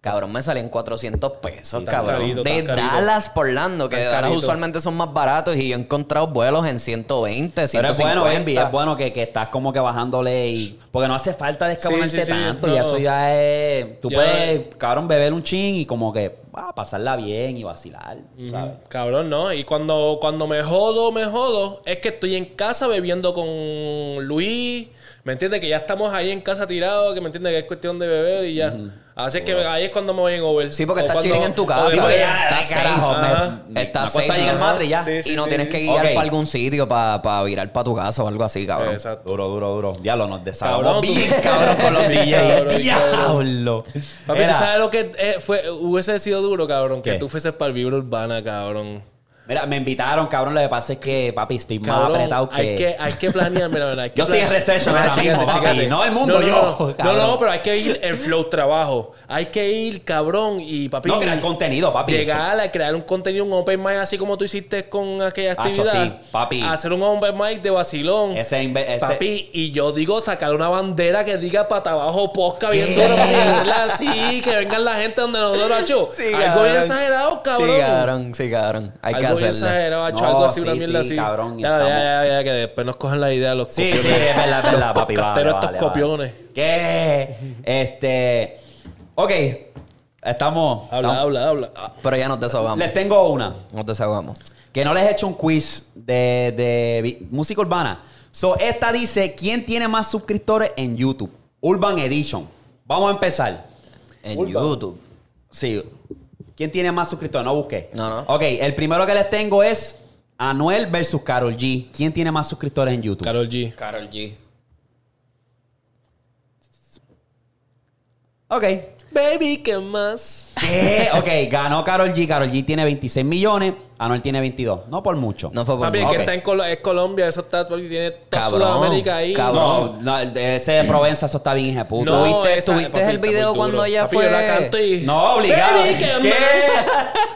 Cabrón, me salían 400 pesos, Sí, cabrón. carito, de. Dallas por Orlando, que de Dallas usualmente son más baratos y yo he encontrado vuelos en 120, Pero 150. es bueno, Envy, es bueno que, que estás como que bajándole y... Porque no hace falta descabronarte Sí, sí, sí, tanto no. y eso ya es... Tú Ya- puedes, cabrón, beber un chin y como que ah, pasarla bien y vacilar, tú ¿sabes? Cabrón, ¿no? Y cuando, cuando me jodo, me jodo, es que estoy en casa bebiendo con Luis, ¿Me entiendes? Que ya estamos ahí en casa tirados, que me entiendes que es cuestión de beber y ya. Así que ahí es cuando me voy en over. Sí, porque O estás chilling en tu casa. Sí, porque ya, estás carajo, Estás safe, en el y ya. Sí, sí, y no sí, tienes sí. que guiar para algún sitio para virar para tu casa o algo así, cabrón. Exacto. Duro, duro, duro. Diablo, nos tú- bien cabrón con los cabrón. Diablo. Papi, ¿tú sabes lo que eh, fue, hubiese sido duro, cabrón? Que tú fueses para el Vibra Urbana, cabrón. Mira, me invitaron, cabrón. Lo que pasa es que, papi, estoy más Cabrón, apretado que... hay que... Hay que planear, mira, que Yo estoy en Mira, ahora mismo, papi. No el mundo, no, no, yo, No, no, no, pero hay que ir el flow trabajo. Hay que ir, cabrón, y papi... No, crear contenido, papi. Llegar a crear un contenido, un open mic así como tú hiciste con aquella actividad. sí, papi. Hacer un open mic de vacilón. Ese, ese- Papi, y yo digo sacar una bandera que diga pata abajo posca bien duro, y hacerla así, que vengan la gente donde nosotros, hacho. Sí, Algo bien exagerado, cabrón. Sí, cabrón, sí, cabrón. Hay que hacerlo. exagerado, hacho, No, algo así, una sí, mierda sí, así. cabrón, ya, ya, estamos- ya, ya, que después nos cogen la idea de los Sí, copiones. sí, es verdad, es verdad, papi. Vale, estos vale. copiones. ¿Qué? Este... Ok. Estamos... Habla, estamos- habla, habla. Pero ya nos desahogamos. Les tengo una. Nos desahogamos. Que no les he hecho un quiz de, de música urbana. So, esta dice, ¿quién tiene más suscriptores en YouTube? Urban Edition. Vamos a empezar. En Urban. YouTube. Sí. ¿Quién tiene más suscriptores? No busqué. No, no. Ok, el primero que les tengo es Anuel versus Carol G. ¿Quién tiene más suscriptores en YouTube? Karol G. Carol G. Ok. Baby, ¿qué más? ¿Qué? Ok, ganó Carol G. Carol G tiene 26 millones. Anuel tiene 22. No por mucho. No fue por Papi, es mucho. que está en Colo- es Colombia, eso está, papi, tiene toda Cabrón, Sudamérica ahí. cabrón. No, ese de Provenza, eso está bien, hija puta. No, ¿Tuviste- esa- tuviste papi, el está video cuando ella Papi, fue- yo la canto y... No, obligado. Baby, ¿qué.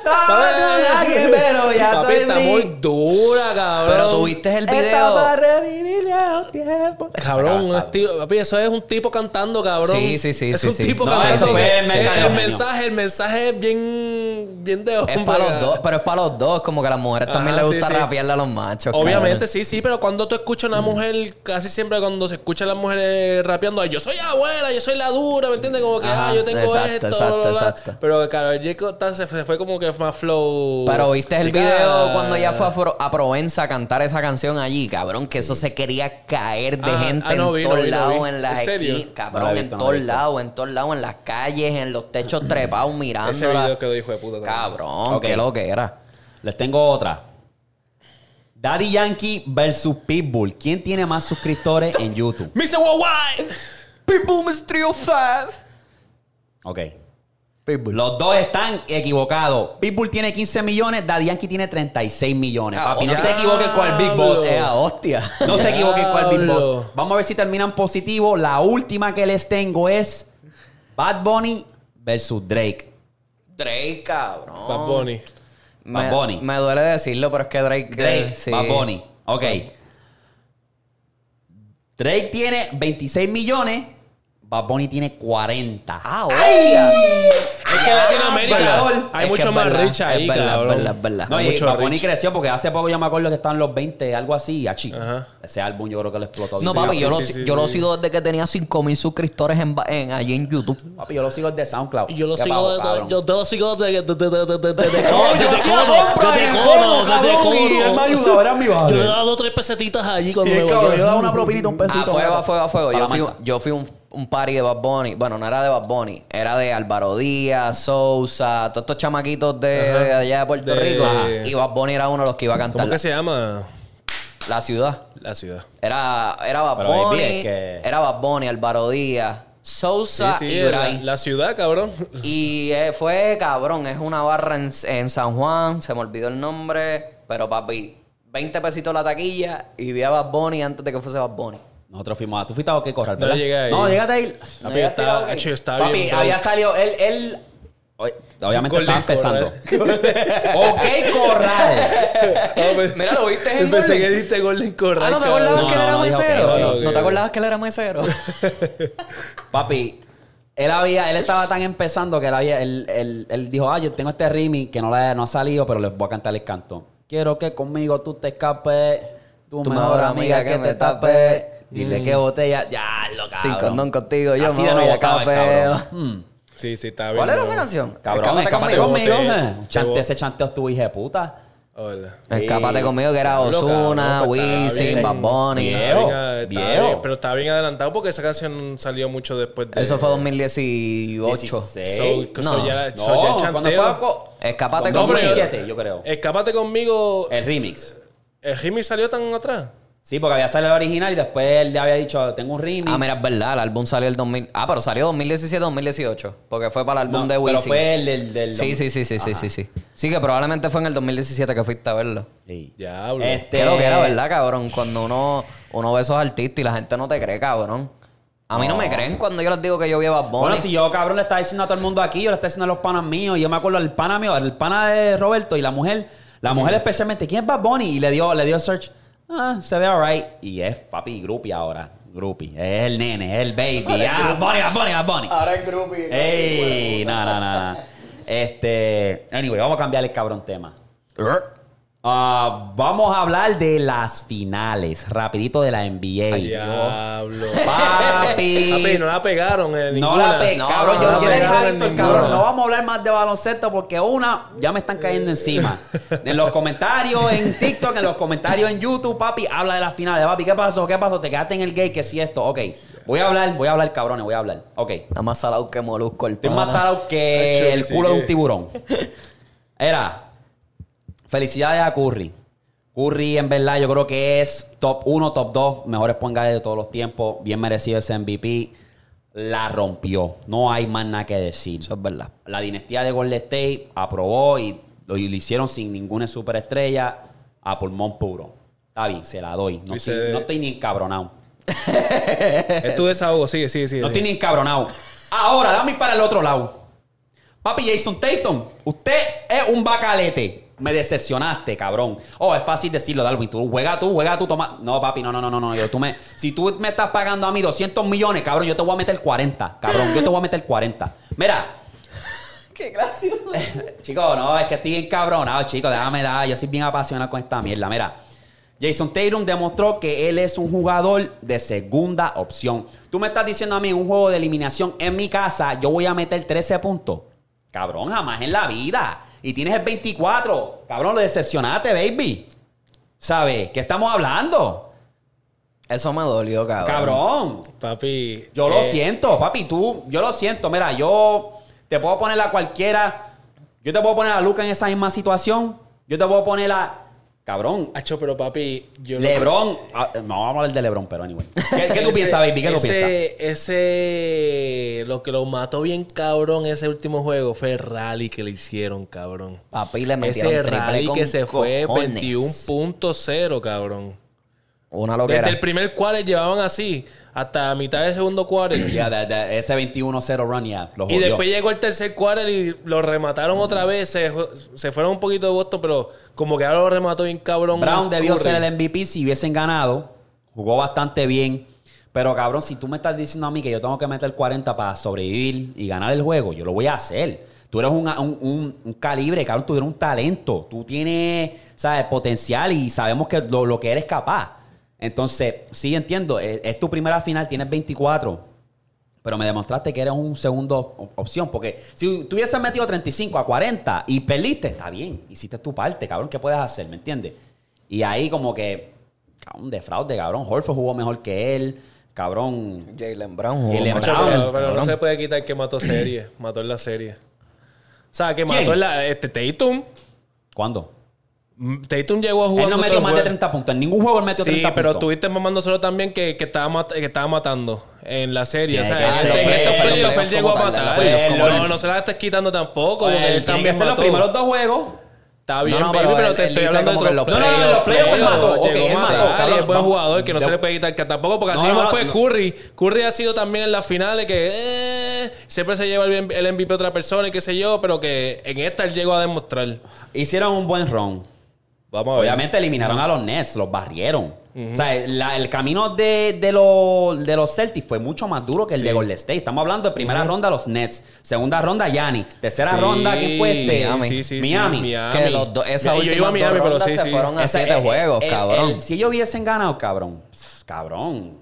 Estaba aquí, pero ya Papi, estoy está muy dura, cabrón. Pero tuviste el Está video. para revivir viejos tiempos. Cabrón, un estilo, papi, eso es un tipo cantando, cabrón. Sí, sí, sí, Es sí, un sí. tipo No, cantando. fue el mercadeo, el mensaje, el mensaje es bien, bien de hombre. Es para los dos, pero es para los dos. Como que a las mujeres también Ajá, les sí, gusta sí. rapearle a los machos. Obviamente, cabrón. sí, sí, pero cuando tú escuchas a una mujer, casi siempre cuando se escucha a las mujeres rapeando, "Ay, yo soy abuela, yo soy la dura, ¿me entiendes? Como que, Ajá, ah, yo tengo exacto, esto, exacto, bla, bla, bla. exacto. Pero Karol G se fue, como que más flow. Pero viste el Chica, video cuando ella fue a, Pro- a Provenza a cantar esa canción allí, cabrón, que eso se quería caer de Ah, gente ah, no en todos lados, en las esquinas, cabrón, la en la todos lados, en todos lados, en las calles, en los techos trepados Ese mirándola. video quedó hijo de puta. Cabrón, qué lo que era. Les tengo otra. Daddy Yankee versus Pitbull. ¿Quién tiene más suscriptores en YouTube? Mr. Worldwide. People Mysterio 5. Ok. Los dos están equivocados. Pitbull tiene 15 millones, Daddy Yankee tiene 36 millones. Ah, Papi, no se equivoquen con el Big Boss. Eh, hostia. No se equivoquen con el Big Boss. Vamos a ver si terminan positivo. La última que les tengo es Bad Bunny versus Drake. Drake, cabrón. Bad Bunny. Me, Bad Bunny. me duele decirlo, pero es que Drake. Drake, eh, sí. Bad Bunny. Ok. Drake tiene 26 millones, Bad Bunny tiene 40. Ah, hostia. Ah, es que Latinoamérica hay mucho más rich ahí, cabrón. No, y creció porque hace poco yo me acuerdo que estaban los 20, algo así, achi. Ese álbum yo creo que lo explotó. No, papi, yo, lo, yo sigo desde que tenía 5.000 suscriptores allí en YouTube. Papi, yo lo sigo desde SoundCloud. Yo lo sigo desde... Yo lo sigo desde... Desde desde desde Yo he dado tres pesetitas allí Yo le daba una propinita, un pesito. Ah, yo fui un un party de Bad Bunny. Bueno, no era de Bad Bunny. Era de Álvaro Díaz, Sousa, todos estos chamaquitos de, de allá de Puerto De- Rico. Ajá. Y Bad Bunny era uno de los que iba a cantar ¿Cómo que se llama? la ciudad. La ciudad. Era, era Bad Pero, Bunny. es que- Era Bad Bunny, Álvaro Díaz, Sousa Sí, sí, y la, la ciudad, cabrón. Y eh, fue cabrón, es una barra en, en San Juan, se me olvidó el nombre, pero papi, 20 pesitos la taquilla y vi a Bad Bunny antes de que fuese Bad Bunny. Nosotros fuimos a... ¿Tú fuiste a qué corral, No verdad? llegué ahí. No, llegaste ahí. No Papi, llegaste la- bien. había bro. salido... Él... él obviamente estaba empezando. ok, corral. Mira, ¿lo viste en Pensé que diste Golden Corral. Ah, ¿no te acordabas No, que él era mesero? no, ¿No que- te acordabas que él era mesero? Papi, él había, él estaba tan empezando que él había, él, él- él dijo, ah, yo tengo este remix que no, le- no ha salido, pero les voy a cantar el canto. Quiero que conmigo tú te escapes, tu, mejor amiga que, te tape. Dile que botella, ya lo cabrón. Sin condón contigo, yo Así me voy a estaba capeo. Hmm. Sí, sí, está bien. ¿Cuál era esa canción? Cabrón, Escápate conmigo. conmigo. Eh. te Chante, ese chanteo estuvo hija de puta. Hola. Escápate conmigo que era Ozuna, Wisin. Bad Bunny. Viejo, viejo. pero está bien adelantado porque esa canción salió mucho después de. Eso fue 2018. 16. So, so No. ya, so No, ya el cuando chanteo. fue Escápate conmigo. pero 17, yo creo. Escápate conmigo. El remix. ¿El Jimmy salió tan atrás? Sí, porque había salido el original y después él le había dicho, tengo un remix. Ah, mira, es verdad, el álbum salió el 2000. Ah, pero salió 2017-2018. Porque fue para el álbum No, de pero Wisin. fue el del... del Sí, sí, sí, sí, sí, sí, sí. Sí, que probablemente fue en el 2017 que fuiste a verlo. Sí. Diablo. Este... Que lo que era, ¿verdad, cabrón? Cuando uno, uno ve esos artistas y la gente no te cree, cabrón. A mí no, me creen cuando yo les digo que yo vi a Bad Bunny. Bueno, si yo, cabrón, le estaba diciendo a todo el mundo aquí, yo le estaba diciendo a los panas míos, y yo me acuerdo el pana mío, el pana de Roberto y la mujer, la mujer especialmente, ¿quién es Bad Bunny? Y le dio, le dio search, ah, se ve alright. Y es papi groupie ahora, groupie. Es el nene, es el baby. Ah, Bunny, Bunny, Bunny. Ahora es groupie. Ey, no, no, no, no. Este, anyway, vamos a cambiar el cabrón tema. Ah, vamos a hablar de las finales, rapidito de la NBA. Diablo. Papi. Papi, no la pegaron en No la pe... No, cabrón, no, yo, no pegaron en Víctor, ninguna. cabrón, no vamos a hablar más de baloncesto porque una, ya me están cayendo encima. En los comentarios en TikTok, en los comentarios en YouTube, papi, habla de las finales. Papi, ¿qué pasó? ¿Qué pasó? Te quedaste en el gay, que si esto. Ok, voy a hablar, voy a hablar, cabrones, voy a hablar. Ok. Está más salado que molusco el Estoy más salado que el sí culo de un tiburón. Era, felicidades a Curry. Curry, en verdad, yo creo que es top 1, top 2, mejores point de todos los tiempos. Bien merecido ese MVP. La rompió. No hay más nada que decir. Eso es verdad. La dinastía de Golden State aprobó y lo, y lo hicieron sin ninguna superestrella a pulmón puro. Está bien, se la doy. No, Dice- estoy, no estoy ni encabronado. Es tu desahogo, sigue, sigue, sigue. No estoy ni encabronado. Ahora, dame para el otro lado. Papi Jason Tatum, usted es un bacalete. Me decepcionaste, cabrón. Oh, es fácil decirlo, Dalvin. Tú juega tú, juega tú, toma. No, papi, no, no, no, no, no. Yo, tú me, si tú me estás pagando a mí 200 millones, cabrón, yo te voy a meter 40, cabrón. Yo te voy a meter 40. Mira, Qué gracioso. Chicos, no, es que estoy bien cabronado, chicos. Déjame dar. Yo soy bien apasionado con esta mierda. Mira, Jason Tatum demostró que él es un jugador de segunda opción. Tú me estás diciendo a mí, un juego de eliminación en mi casa, yo voy a meter 13 puntos. Cabrón, jamás en la vida. Y tienes el 24. Cabrón, lo decepcionaste, baby. ¿Sabes? ¿Qué estamos hablando? Eso me dolió, cabrón. Cabrón. Papi. Yo lo eh, siento, papi, tú, yo lo siento. Mira, yo te puedo poner a cualquiera. Yo te puedo poner a Luca en esa misma situación. Yo te puedo poner a. Cabrón. Acho, pero papi, yo no- Lebron. ah, No, vamos a hablar de Lebron, pero anyway. ¿Qué, qué tú piensas, baby? ¿Qué tú piensas? ese. Lo que lo mató bien cabrón ese último juego fue el rally que le hicieron, cabrón. Papi le metieron Ese rally que se fue cojones. 21.0 cabrón. Una loquera. Desde el primer quarter llevaban así hasta mitad del segundo quarter. De- ese 21-0 run ya. Lo Y después llegó el tercer quarter y lo remataron otra vez. Se, se fueron un poquito de Boston, pero como que ahora lo remató bien cabrón. Brown debió Curry. ser el MVP si hubiesen ganado. Jugó bastante bien. Pero cabrón, si tú me estás diciendo a mí que yo tengo que meter 40 para sobrevivir y ganar el juego, yo lo voy a hacer. Tú eres un, un- un- un calibre, cabrón, tú eres un talento. Tú tienes, ¿sabes? Potencial y sabemos que lo, lo que eres capaz. Entonces, sí entiendo, es, es tu primera final, tienes 24. Pero me demostraste que eres un segundo op- opción. Porque si tú hubieses metido 35 a 40 y perdiste, está bien. Hiciste tu parte, cabrón. ¿Qué puedes hacer? ¿Me entiendes? Y ahí como que, cabrón, de fraude, cabrón. Horford jugó mejor que él. Cabrón. Jalen Brown jugó Jalen Brown, pero, pero no se puede quitar que mató serie. mató en la serie. O sea, que ¿Quién? mató en la. Este, Tatum. ¿Cuándo? Mm, Tatum llegó a jugar. Él no metió más de 30 puntos. En ningún juego él metió Sí, 30 pero puntos. estuviste mamándoselo también que, que, estaba que estaba matando en la serie. Sí, o sea, en en estos playoffs playoffs, él playoffs llegó a matar. playoffs No, no se la estés quitando tampoco. Pues, él también ser los mató. primeros dos juegos. Está bien, No, no, baby, pero pero, él- te estoy hablando de los No, no, en los playoffs él mató. Ok, él mató, y es buen jugador que no se le puede quitar que tampoco porque así No, no, no, fue no. Curry. Curry ha sido también en las finales que eh, siempre se lleva el, MVP a otra persona y qué sé yo, pero que en esta él llegó a demostrar. Hicieron un buen run. Vamos a ver. Obviamente eliminaron a los Nets, los barrieron. O sea, la- el camino de, de, los, de los Celtics fue mucho más duro que el Sí. de Golden State. Estamos hablando de primera ronda los Nets, segunda ronda Yanni, tercera Sí, ronda ¿quién fue este? Miami. Sí, sí, sí, Miami. Miami. Que los dos, esas Yo- yo iba últimas a Miami, dos pero rondas sí, se fueron a Esa- siete el- juegos, el- cabrón. el- si ellos hubiesen ganado, cabrón, cabrón.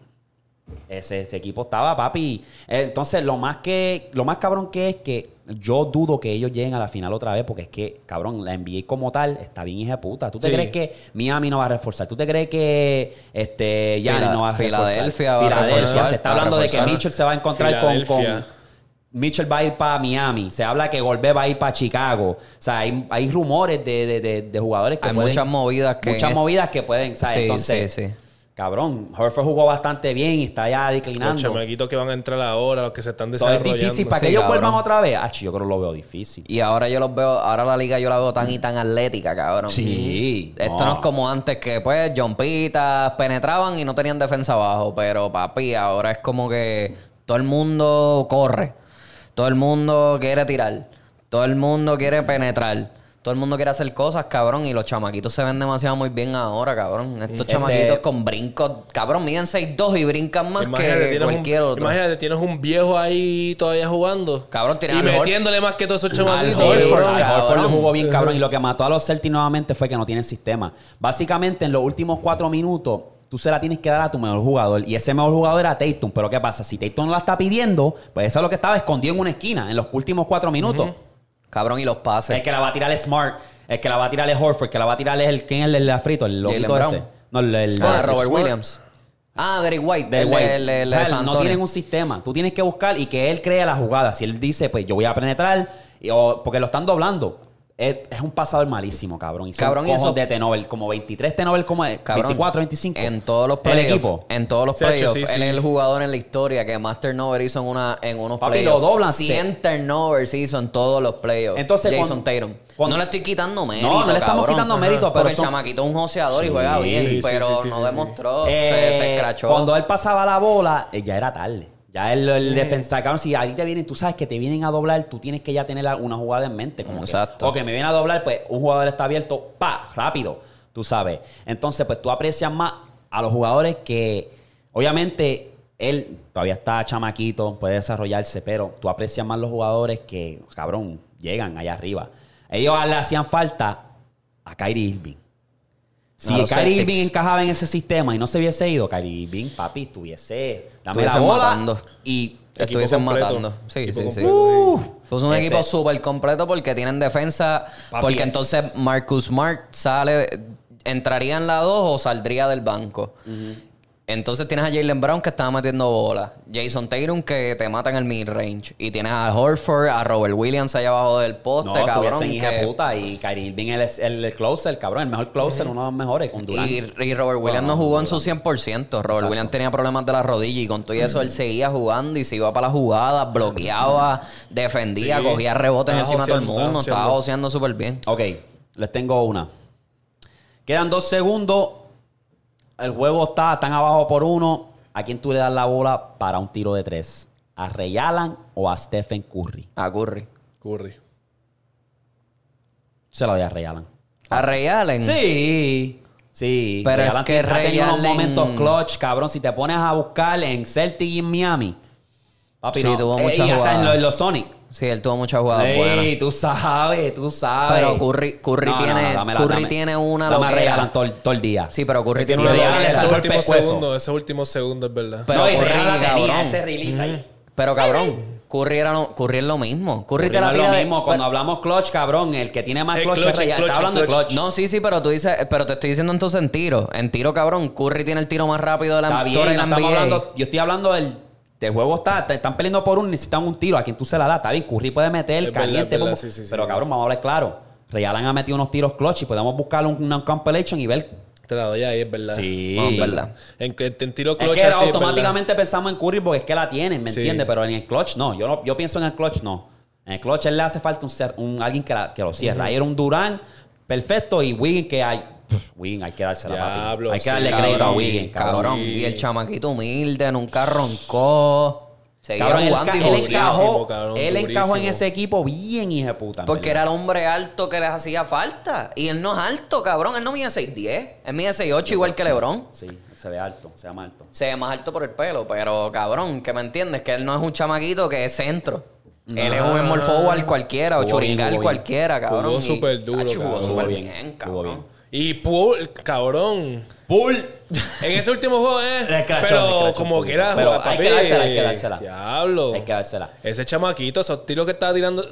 Ese, ese equipo estaba, papi. Eh, Entonces, lo más que, lo más cabrón que es que yo dudo que ellos lleguen a la final otra vez, porque es que, cabrón, la NBA como tal está bien hija de puta. ¿Tú te Sí. crees que Miami no va a reforzar? ¿Tú te crees que este Giannis no va a reforzar? Filadelfia va a Filadelfia. reforzar, Se está hablando de que reforzar. Mitchell se va a encontrar con, con. Mitchell va a ir para Miami. Se habla que Golbe va a ir para Chicago. O sea, hay, hay rumores de, de- de- de jugadores que Hay pueden- muchas movidas que- Muchas movidas que pueden... Sí, Entonces, sí, sí. Cabrón, Horford jugó bastante bien y está ya Los declinando. chamaquitos que van a entrar ahora, los que se están Eso es desarrollando. difícil. Para Sí, que ellos cabrón. vuelvan otra vez, ah, yo creo que lo veo difícil. Y ahora yo los veo, ahora la liga yo la veo tan y tan atlética, cabrón. Sí. Esto no. es como antes que pues jumpitas penetraban y no tenían defensa abajo, pero papi, ahora es como que todo el mundo corre, todo el mundo quiere tirar, todo el mundo quiere penetrar. Todo el mundo quiere hacer cosas, cabrón, y los chamaquitos se ven demasiado muy bien ahora, cabrón. Estos Este- chamaquitos con brincos, cabrón, miden 6'2 y brincan más Imagínate, que cualquier un, otro. imagínate, tienes un viejo ahí todavía jugando. Cabrón, tienes y al Horford. metiéndole más que todos esos Al chamaquitos. Horford, Horford, cabrón. al Horford lo jugó bien cabrón. Y lo que mató a los Celtics nuevamente fue que no tienen sistema. Básicamente, en los últimos cuatro minutos, tú se la tienes que dar a tu mejor jugador. Y ese mejor jugador era Tatum. Pero ¿qué pasa? Si Tatum no la está pidiendo, pues eso es lo que estaba escondido en una esquina en los últimos cuatro minutos. Cabrón, y los pases. El que la va a tirar es Smart. El que la va a tirar es Horford. El que la va a tirar es el... ¿Quién es el, el afrito? El loquito ese. No, el... el- Ah, Robert Smart. Williams. Ah, Derek White. de el, White. el- el O sea, de San no tienen un sistema. Tú tienes que buscar y que él crea la jugada. Si él dice, pues yo voy a penetrar, y- o- porque lo están doblando. Es, es un pasador malísimo, cabrón. Y son Cabrón, y eso- de T-Nobel, como 23 T-Nobel, como Cabrón, 24, 25. En todos los El playoffs. equipo. En todos los playoffs. sí, él sí. es el jugador en la historia que más turnover hizo en, una, en unos Papi, playoffs. lo doblan, 100 turnovers hizo en todos los playoffs. Entonces, Jason cuando- Tatum. cuando- no le estoy quitando mérito, no le estamos cabrón. quitando mérito, pero Porque el son- chamaquito es un joseador y juega bien, sí, sí, pero sí, sí, no sí, sí. demostró. Eh, se, se escrachó. Cuando él pasaba la bola, eh, ya era tarde. Ya el, el defensa, cabrón, si a ti te vienen, tú sabes que te vienen a doblar, tú tienes que ya tener una jugada en mente. Como Exacto. Que, ok, me viene a doblar, pues un jugador está abierto, pa, rápido, tú sabes. Entonces, pues tú aprecias más a los jugadores que, obviamente, él todavía está chamaquito, puede desarrollarse, pero tú aprecias más los jugadores que, cabrón, llegan allá arriba. Ellos le hacían falta a Kyrie Irving. Si Kyrie. Irving encajaba en ese sistema y no se hubiese ido, Kyrie Irving, papi, estuviese. Dame la bola matando. y. Estuviesen completo. matando. Sí, sí, sí. Uh, Fue un ese- equipo súper completo porque tienen defensa. Papi, porque es- entonces Marcus Smart sale, entraría en la 2 o saldría del banco. Entonces tienes a Jalen Brown que estaba metiendo bola. Jason Tatum que te mata en el mid-range. Y tienes a Horford, a Robert Williams allá abajo del poste, No, cabrón. estuviesen hija que- puta y Kyrie Irving el, el, el closer, cabrón, el mejor closer, uno de los mejores con Durant. Y, y Robert Williams no, jugó en su 100%. Robert Exacto. Williams tenía problemas de la rodilla y con todo eso él seguía jugando y se iba para las jugadas, bloqueaba, defendía, Sí. cogía rebotes Estaba encima de todo el mundo. estaba Estaba súper bien. Ok, les tengo una. Quedan dos segundos. El juego está tan abajo por uno. ¿A quién tú le das la bola para un tiro de tres? ¿A Ray Allen o a Stephen Curry? A Curry. Curry. Se la doy a Ray Allen. A Ray Allen. Sí, sí. Pero Ray es Allen que Ray tenido unos Allen- momentos clutch, cabrón. Si te pones a buscar en Celtic y en Miami. Papi, Sí, no. tuvo Eh, muchas y hasta en jugadas. los, en los Sonic. Sí, él tuvo muchas jugadas Ey, buenas. tú sabes, tú sabes. Pero Curry- Curry tiene- dámela, Curry dame. tiene una loquera. Allen todo, el- todo el día. Sí, pero Curry tiene una loquera. últimos pescuezo. segundos, esos últimos segundos, es verdad. Pero no, y Curry, cabrón. ese release ahí. Pero cabrón, Curry, era lo, Curry es lo mismo. Curry, Curry te la no es tira lo de- mismo. Cuando pero- hablamos clutch, cabrón, el que tiene más clutch, clutch, es clutch, Está hablando de clutch. No, sí, sí, pero tú dices, pero te estoy diciendo entonces en tiro. En tiro, cabrón, Curry tiene el tiro más rápido de la Está historia bien, de no la NBA. hablando, yo estoy hablando del, del juego está, te están peleando por uno, necesitan un tiro, a quien tú se la das, está bien, Curry puede meter Es caliente, verdad, sí, sí, sí. pero cabrón, vamos a hablar claro. Ray Allen ha metido unos tiros clutch y podemos buscar un, una compilation y ver. Te la doy ahí, es verdad. Sí. No, es verdad. En, en, en tiro Es clutch que así, es automáticamente pensamos en Curry porque es que la tienen, ¿me Sí. entiendes? Pero en el clutch no. Yo, no, yo pienso en el clutch no. En el clutch él le hace falta un, un alguien que, la- que lo cierra. Ahí era un Durán perfecto y Wiggins que hay. Wiggins hay que dársela, papi. Diablo, Hay que sí, darle cabrón, crédito a Wiggins, Cabrón. cabrón. Sí. Y el chamaquito humilde, nunca roncó. Seguía Cabrón, él, jugando ca- y él encajó, cabrón, él encajó en ese equipo bien, hija de puta. Porque verdad. era el hombre alto que les hacía falta. Y él no es alto, cabrón. Él no mide 6'10. Él mide 6'8 igual que LeBron. Sí, se ve alto, se ve más alto. Se ve más alto por el pelo. Pero, cabrón, que me entiendes, que él no es un chamaquito que es centro. Él es un small forward cualquiera o churingal cualquiera, cabrón. Jugó súper duro, Jugó cabrón. súper bien, jugó bien. Y Paul, cabrón. Bull. En ese último juego, eh. Pero como chava, que era pero jugar, hay que dársela, hay que dársela. Diablo. Hay que dársela. Ese chamaquito, esos tiros que estaba tirando.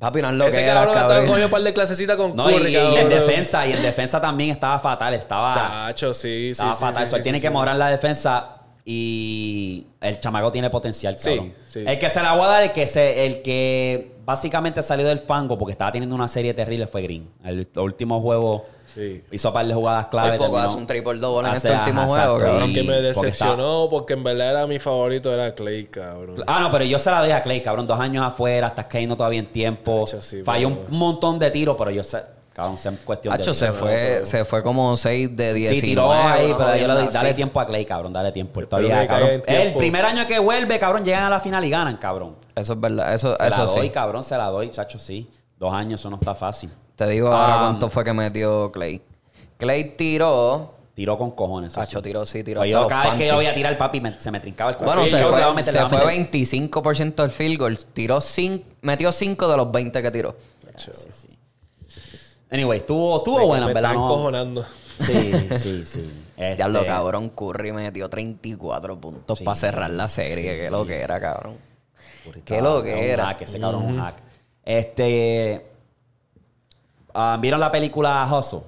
Papi, no es lo ese que era, cabrón estaba cabrón. un par de clasecitas con No, y, Curry, y en defensa, y en defensa también estaba fatal. Estaba, Chacho, sí, sí, estaba sí. fatal. sí, él tiene sí, que sí. mejorar la defensa y el chamaco tiene potencial, Sí, cabrón. sí. El que se la voy a dar, el que, se, el que básicamente salió del fango porque estaba teniendo una serie terrible fue Green. El, último juego Sí. hizo un par de jugadas clave. Poco hace un triple double en este último ajá, juego, exacto, cabrón. y- Que me porque decepcionó porque en verdad era mi favorito, era Clay, cabrón. Ah, no, pero yo se la doy a Clay, cabrón. Dos años afuera, estás cayendo todavía en tiempo. Sí, Falló un montón de tiros, pero yo sé, cabrón, es cuestión Hacho, de se tiempo. fue, se fue como 6 de 19. Sí, tiró ahí, pero yo le doy, jodienda dale tiempo a Clay, cabrón, dale tiempo. Él todavía, cabrón. El primer año que vuelve, cabrón, llegan a la final y ganan, cabrón. Eso es verdad, eso, Se eso la doy, sí. cabrón, se la doy, chacho, sí. Dos años, eso no está fácil. Te digo ahora Ah. cuánto fue que metió Clay. Clay tiró. Tiró con cojones. eso Hacho, sí. tiró, sí, tiró. Hasta yo los cada vez que yo voy a tirar el papi, me- se me trincaba el Bueno, Sí, se yo le voy a fue, meter, se le voy a fue meter. 25% del field goal. Tiró cin- metió 5 de los 20 que tiró. Sí, sí. Anyway, estuvo, estuvo Me- buena, me ¿verdad? está No- encojonando. Sí, sí, sí. Ya lo Este, cabrón, Curry metió 34 puntos Sí. para cerrar la serie. que lo que era, cabrón. Qué estaba- lo que un era. hack, ese cabrón es un hack. Este. Ah, ¿Vieron la película Hustle?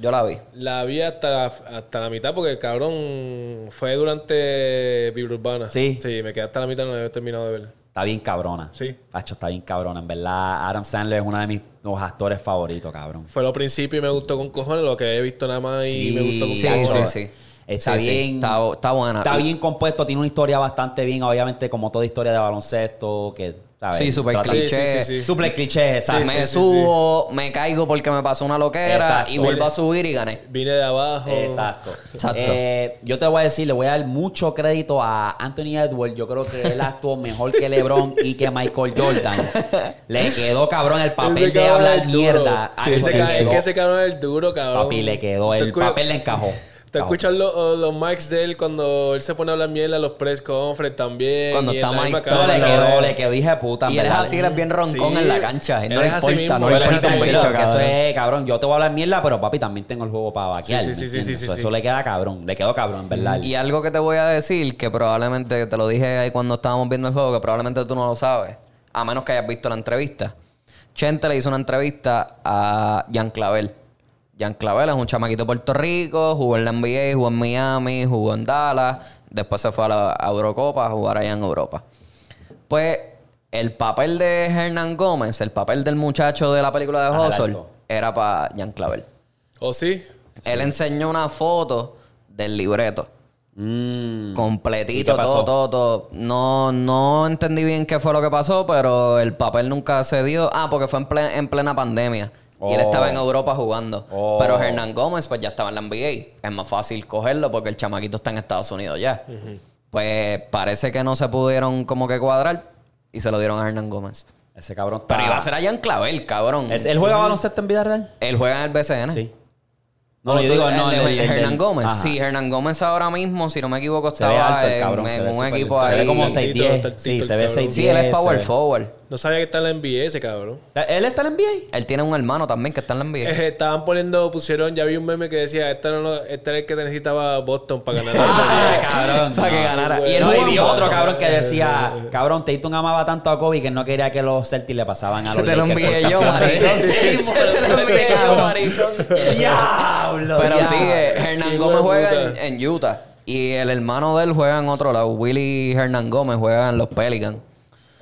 Yo la vi. La vi hasta la, hasta la mitad porque el cabrón fue durante Vibra Urbana. Sí. Sí, me quedé hasta la mitad, no había terminado de ver. Está bien cabrona. Sí. Hacho, está bien cabrona. En verdad, Adam Sandler es uno de mis los actores favoritos, cabrón. Fue lo principio y me gustó con cojones, lo que he visto nada más y me gustó con Sí, cojones. sí, sí. Está Sí, sí. bien. Está, está buena. Está bien compuesto, tiene una historia bastante bien, obviamente, como toda historia de baloncesto, que, ¿sabes? Sí, súper cliché. Sí, sí, sí, sí. Súper cliché, exacto. me sí, sí, subo, me caigo porque me pasó una loquera Exacto. y vuelvo a subir y gané. Vine de abajo. Exacto. Exacto. Eh, yo te voy a decir, le voy a dar mucho crédito a Anthony Edwards. Yo creo que él actuó mejor que LeBron y que Michael Jordan. Le quedó cabrón el papel de hablar mierda. Sí, ese es que ese cabrón es duro, cabrón. Papi, le quedó. ¿Te El papel le encajó. ¿Te Encajó. escuchas los, los mics de él cuando él se pone a hablar mierda en los press conference también? Cuando y está Mike No, le quedó, le quedó, dije puta. Y él es así, él es bien roncón Sí, en la cancha. Y no él le es así importa, no le él importa un así bicho, que eso cabrón. es, cabrón, yo te voy a hablar mierda, pero papi, también tengo el juego para vaquear. Sí, ¿me sí, sí, sí, entiendes? sí, Eso- sí. Eso le queda cabrón, le quedó cabrón, en verdad. Y algo que te voy a decir, que probablemente te lo dije ahí cuando estábamos viendo el juego, que probablemente tú no lo sabes, a menos que hayas visto la entrevista. Chente le hizo una entrevista a Jan Clavel. Jan Clavel es un chamaquito de Puerto Rico, jugó en la NBA, jugó en Miami, jugó en Dallas, después se fue a la a Eurocopa a jugar allá en Europa. Pues el papel de Hernán Gómez, el papel del muchacho de la película de Hustle, era para Jan Clavel. ¿O sí? Él enseñó una foto del libreto. Mm. ¿Y Completito, todo, todo, todo. No, no entendí bien qué fue lo que pasó, pero el papel nunca se dio. Ah, porque fue en, ple- en plena pandemia. Y él Oh. estaba en Europa jugando. Oh. Pero Hernán Gómez, pues ya estaba en la NBA. Es más fácil cogerlo porque el chamaquito está en Estados Unidos ya. Pues parece que no se pudieron como que cuadrar y se lo dieron a Hernán Gómez. Ese cabrón está... Pero iba a ser allá en Clavel, cabrón. ¿Es- ¿Él juega baloncesto en vida real? Él juega en el BCN. Sí. No, yo digo, no, el, el- de el- el- Hernán Gómez. Ajá. Sí, Hernán Gómez ahora mismo, si no me equivoco, Se estaba alto en- cabrón, en, se un equipo se ahí. ve como Tantito, 6'10. tantito Sí, se ve cabrón. 6'10. Sí, él es power se forward. No sabía que está en la NBA ese cabrón. ¿Él está en la NBA? Él tiene un hermano también que está en la NBA. Eh, estaban poniendo, pusieron, ya vi un meme que decía, este, no, lo- este era el que necesitaba Boston para ganar la Ah, serie. cabrón. Para que ganara. Y él No, y Boston. otro cabrón que decía, cabrón, Tatum amaba tanto a Kobe que no quería que los Celtics le pasaban a Se los te lo envié yo, maricón. Sí, sí, Se te lo envié yo, maricón. Diablo. Pero ya. sí, Hernán Gómez juega en Utah. Y el hermano de él juega en otro lado. Willy Hernán Gómez juega en los Pelicans.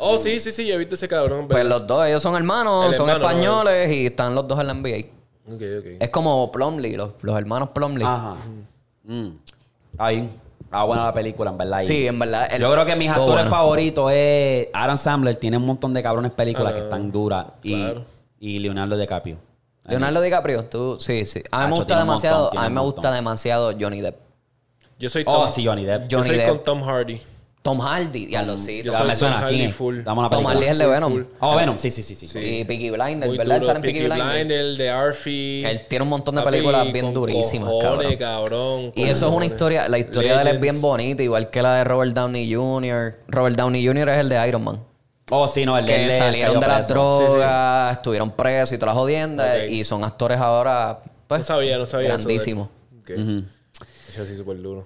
Oh, sí, sí, sí, yo he visto ese cabrón. Pues ¿verdad? los dos, ellos son hermanos, El son hermano, españoles y están los dos en la NBA. Ok, ok. Es como Plumlee, los, los hermanos Plumlee. Ajá. Mm. Ahí. Ah, buena la película, en verdad. Y Sí, en verdad. el- Yo creo que mis todo actores bueno. favoritos es Adam Sandler. Tiene un montón de cabrones películas que están duras. Y, claro. y Leonardo DiCaprio. Leonardo DiCaprio, tú, sí, sí. A mí me gusta tiene un demasiado, tiene a mí me gusta montón. demasiado Johnny Depp. Yo soy Oh, Tom, sí, Johnny Depp. yo Johnny soy Depp. con Tom Hardy. Tom Hardy, ya lo sí. Ah, soy me suena. Tom ¿Quién Hardy es? Tom. Hardy el de Venom. full. Oh, bueno, sí, sí, sí. sí. Sí. Y Peaky Blinders, Muy ¿verdad? Él duro. sale en Peaky Peaky Blinders. De Arfie. Él tiene un montón de Papi, películas bien durísimas, cojones, cabrón. cabrón. Y eso es una historia, la historia de él es bien bonita, igual que la de Robert Downey Jr. Robert Downey Jr. es el de Iron Man. Oh, sí, no, el de Que salieron de las drogas, estuvieron presos y todas las jodiendas, y son actores ahora Pues, no sabía, no sabía. eso de- Grandísimo. Ok. Ujú. Eso sí, súper duro.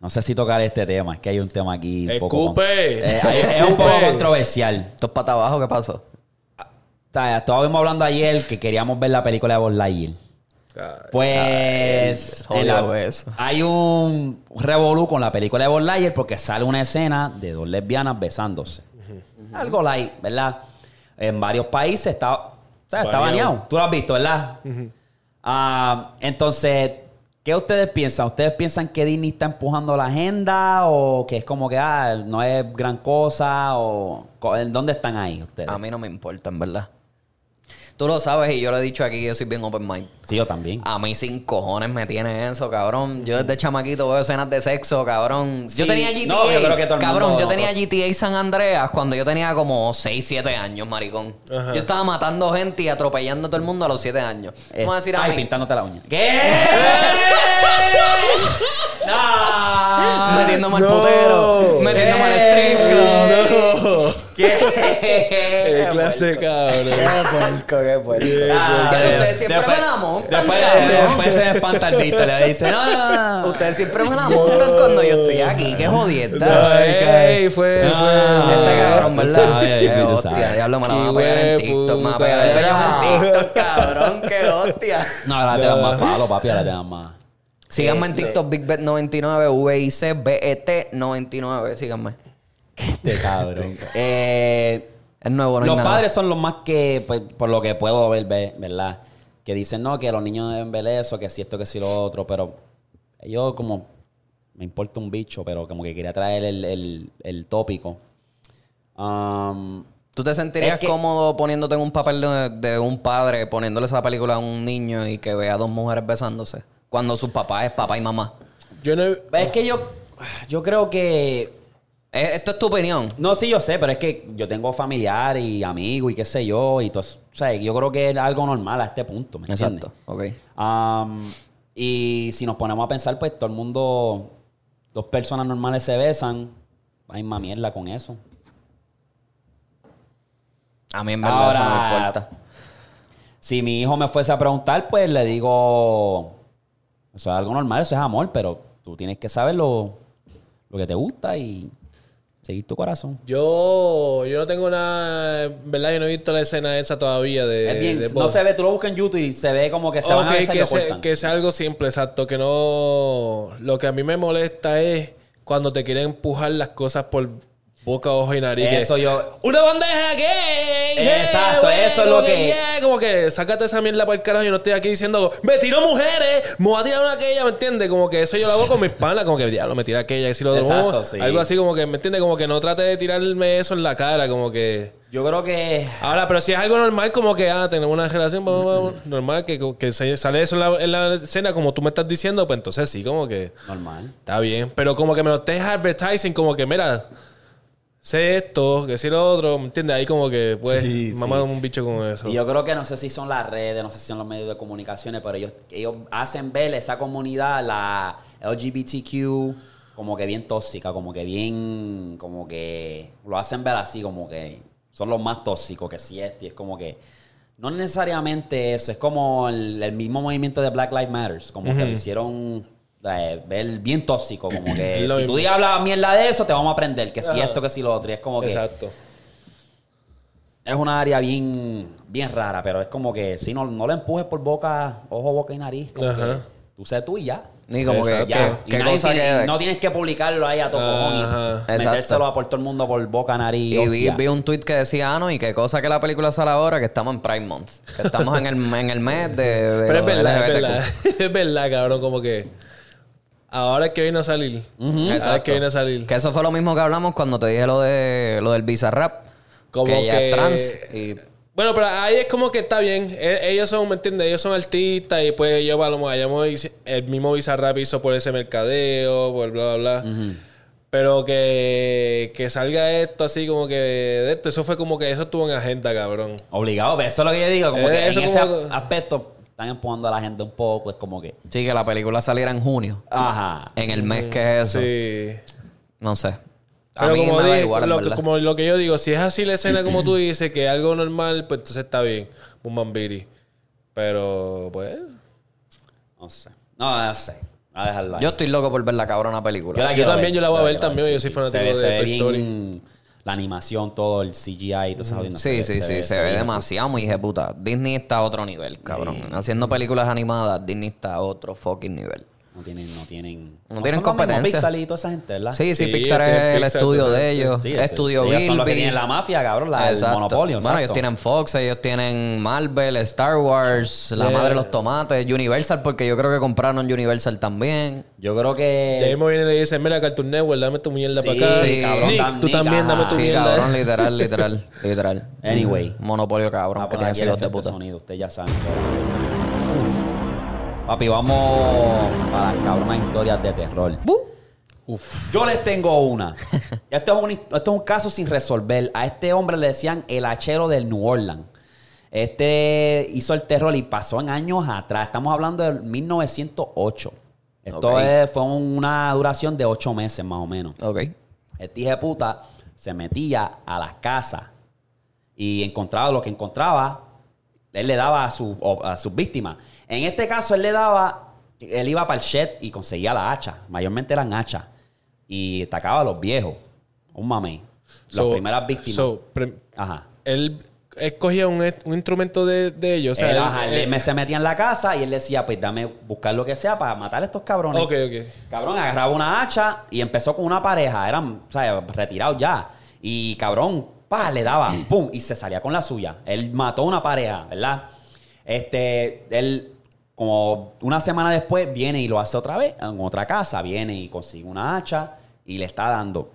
No sé si tocar este tema, es que hay un tema aquí. un poco con- Escupe. Eh, hay- es un poco controversial. ¿Esto es pata abajo? ¿Qué pasó? O sea, estábamos hablando ayer que queríamos ver la película de Buzz Lightyear. Pues Ay, en la- jodido eso. hay un revolú con la película de Buzz Lightyear porque sale una escena de dos lesbianas besándose. Algo light, ¿verdad? En varios países está, o sea, está Baneado. baneado. Tú lo has visto, ¿verdad? Ah, entonces, ¿qué ustedes piensan? ¿Ustedes piensan que Disney está empujando la agenda o que es como que ah, no es gran cosa o en dónde están ahí ustedes? A mí no me importa, en verdad. Tú lo sabes y yo lo he dicho aquí, yo soy bien open mind. Sí, yo también. A mí sin cojones me tiene eso, cabrón. Yo desde chamaquito veo escenas de sexo, cabrón. Sí. Yo tenía GTA. No, yo creo que todo el cabrón, mundo- yo tenía GTA San Andreas cuando yo tenía como 6, 7 años, maricón. Ajá. Yo estaba matando gente y atropellando a todo el mundo a los 7 años. Me vas a decir a Eh, Ay, mí. pintándote la uña. ¿Qué? no. Metiéndome al No. putero. Metiéndome al strip club. No. ¿Qué? Eh, clase cabrón. puerco, qué puerco. Ah, eh, ustedes siempre me la montan, después, cabrón. después se espanta el Víctor. Le dice, no, no, no. Ustedes siempre me la montan cuando yo estoy aquí. Qué ey, fue, Ah. fue. Este cabrón, ¿verdad? Qué hostia, sabe. diablo, me la van a pegar en TikTok. Me van a pegar el en TikTok, cabrón. Qué hostia. No, ahora te dan más falo, papi. Ahora te dan más. Síganme en TikTok, BigBet99, VIC, BET99. Síganme. Este cabrón. eh, Es nuevo, no hay los nada. padres son los más que, pues, por lo que puedo ver, ve- ¿verdad? Que dicen, no, que los niños deben ver eso, que si esto, que si lo otro. Pero yo como, me importa un bicho, pero como que quería traer el, el- el tópico. Um, ¿Tú te sentirías Es que- cómodo poniéndote en un papel de, de un padre, poniéndole esa película a un niño y que vea a dos mujeres besándose? Cuando su papá es papá y mamá. Yo no es que yo, yo creo que Esto es tu opinión. No, sí, yo sé, pero es que yo tengo familiares y amigos y qué sé yo. Y todo, o sea, yo creo que es algo normal a este punto, ¿me entiendes? Exacto. Ok. Y si nos ponemos a pensar, pues todo el mundo, dos personas normales se besan. Hay más mierda con eso. A mí en verdad eso no me importa. Si mi hijo me fuese a preguntar, pues le digo, eso es algo normal, eso es amor, pero tú tienes que saber lo, lo que te gusta y seguir tu corazón. Yo, yo no tengo nada, verdad, yo no he visto la escena esa todavía de. Es bien, de no se ve, tú lo buscas en YouTube y se ve como que se van a besar que, cortan. que sea algo simple, exacto. Que no. Lo que a mí me molesta es cuando te quieren empujar las cosas por boca, ojo y nariz. que, Eso yo... ¡Una bandeja gay! Exacto, güey, eso es lo que- yeah, como que sácate esa mierda por el carajo. Yo no estoy aquí diciendo, me tiro mujeres, me voy a tirar una aquella, ¿me entiendes? Como que eso yo lo hago con mis panas, como que diablo, me tira aquella, y si lo Exacto, sí. Algo así como que, ¿me entiendes? Como que no trate de tirarme eso en la cara, como que. Yo creo que... Ahora, pero si es algo normal, como que, ah, tenemos una relación normal, que, que sale eso en la, en la escena, como tú me estás diciendo, pues entonces sí, como que Normal. está bien. Pero como que me lo estés advertising, como que, mira, sé esto, que sé lo otro, ¿me entiendes? Ahí como que, pues, Sí, mamá sí. un bicho con eso. Y yo creo que no sé si son las redes, no sé si son los medios de comunicaciones, pero ellos, ellos hacen ver esa comunidad, la LGBTQ, como que bien tóxica, como que bien, como que lo hacen ver así, como que son los más tóxicos que si este, y es como que no necesariamente eso, es como el, el mismo movimiento de Black Lives Matter, como que lo hicieron ver bien tóxico, como que si mismo. tú digas hablas mierda de eso, te vamos a aprender, que si Ajá. esto, que si lo otro, y es como que Exacto. es una área bien, bien rara, pero es como que si no, no le empujes por boca, ojo, boca y nariz. Como Ajá. que tú sé tú y ya. Y como que. Ya. ¿qué, Y qué nadie cosa tiene- que... No tienes que publicarlo ahí a todo cojón y metérselo a por todo el mundo por boca, nariz. Y vi, vi un tweet que decía, ah, no, y qué cosa que la película sale ahora, que estamos en Prime Month. Que estamos en el, en el mes de, de Pero es verdad, es verdad. es verdad, cabrón, como que ahora es que viene a salir. Ahora es Exacto. que viene a salir. Que eso fue lo mismo que hablamos cuando te dije lo de lo del Bizarrap. Como que ella que- es trans. Y Bueno, pero ahí es como que está bien. E- Ellos son, ¿me entiendes? Ellos son artistas y pues ellos a lo mejor hayamos- el mismo Bizarrap hizo por ese mercadeo, por bla, bla, bla. Pero que, que salga esto así como que de esto, eso fue como que eso estuvo en agenda, cabrón. Obligado, pero eso es lo que yo digo. Como Eh, que eso en ese aspecto están empujando a la gente un poco. Es como que. sí, que la película saliera en junio. Ajá. En el mes que es eso. Sí. No sé. A Pero mí como, me da igual, en lo, que- verdad. como lo que yo digo, si es así la escena como tú dices, que es algo normal, pues entonces está bien. Un mambiri. Pero, pues, No sé. No, no sé. A dejarlo ahí. Yo estoy loco por ver la cabrona película. la Yo quiero también, yo la voy a ver quiero también, yo soy sí, fanático se ve- de se ve Toy bien Story. La animación, todo el CGI y todo eso. no, Sí, sí, sí, se, ve demasiado muy puta. Disney está a otro nivel, cabrón. Haciendo películas animadas, Disney está a otro fucking nivel. No tienen, no tienen. No tienen los competencia. Pixar y toda esa gente, ¿verdad? Sí, sí, Sí, Pixar es el Pixar, estudio de ellos. Sí, estudio ellos son los que tienen la mafia, cabrón, la, el Exacto. monopolio. Bueno, ellos tienen Fox, ellos tienen Marvel, Star Wars, La. Madre de los Tomates, Universal, porque yo creo que compraron Universal también. Yo creo que. Ya mismo viene y le dice, mira, Cartoon Network, dame tu mierda Sí, para acá. sí, cabrón, Nick, tú Nick, también ajá. dame tu Sí, mierda. cabrón, literal, literal, literal. Anyway. Monopolio, cabrón, Vamos que poner tienen hijos de puta. sonido, ustedes ya saben. Papi, vamos para las cabronas historias de terror. Uf. Yo les tengo una. Esto es un, esto es un caso sin resolver. A este hombre le decían el hachero del New Orleans. Este hizo el terror y pasó en años atrás. Estamos hablando del 1908. Esto Ok. es- fue una duración de ocho meses más o menos. Ok. Este hijo de puta se metía a las casas y encontraba lo que encontraba. Él le daba a, su- a sus víctimas. En este caso, él le daba, él iba para el shed y conseguía la hacha. Mayormente eran hachas. Y atacaba a los viejos. Un mamey. Las So- primeras víctimas. so, Ajá. él escogía un, un instrumento de, de ellos. O sea, Él, él- ajá, él él- me- se metía en la casa y él decía, pues dame buscar lo que sea para matar a estos cabrones. Ok, ok. Cabrón, agarraba una hacha y empezó con una pareja. Eran, o sea, retirados ya. Y cabrón, pa, le daba, pum, y se salía con la suya. Él mató una pareja, ¿verdad? Este, él, como una semana después, viene y lo hace otra vez, en otra casa. Viene y consigue una hacha y le está dando.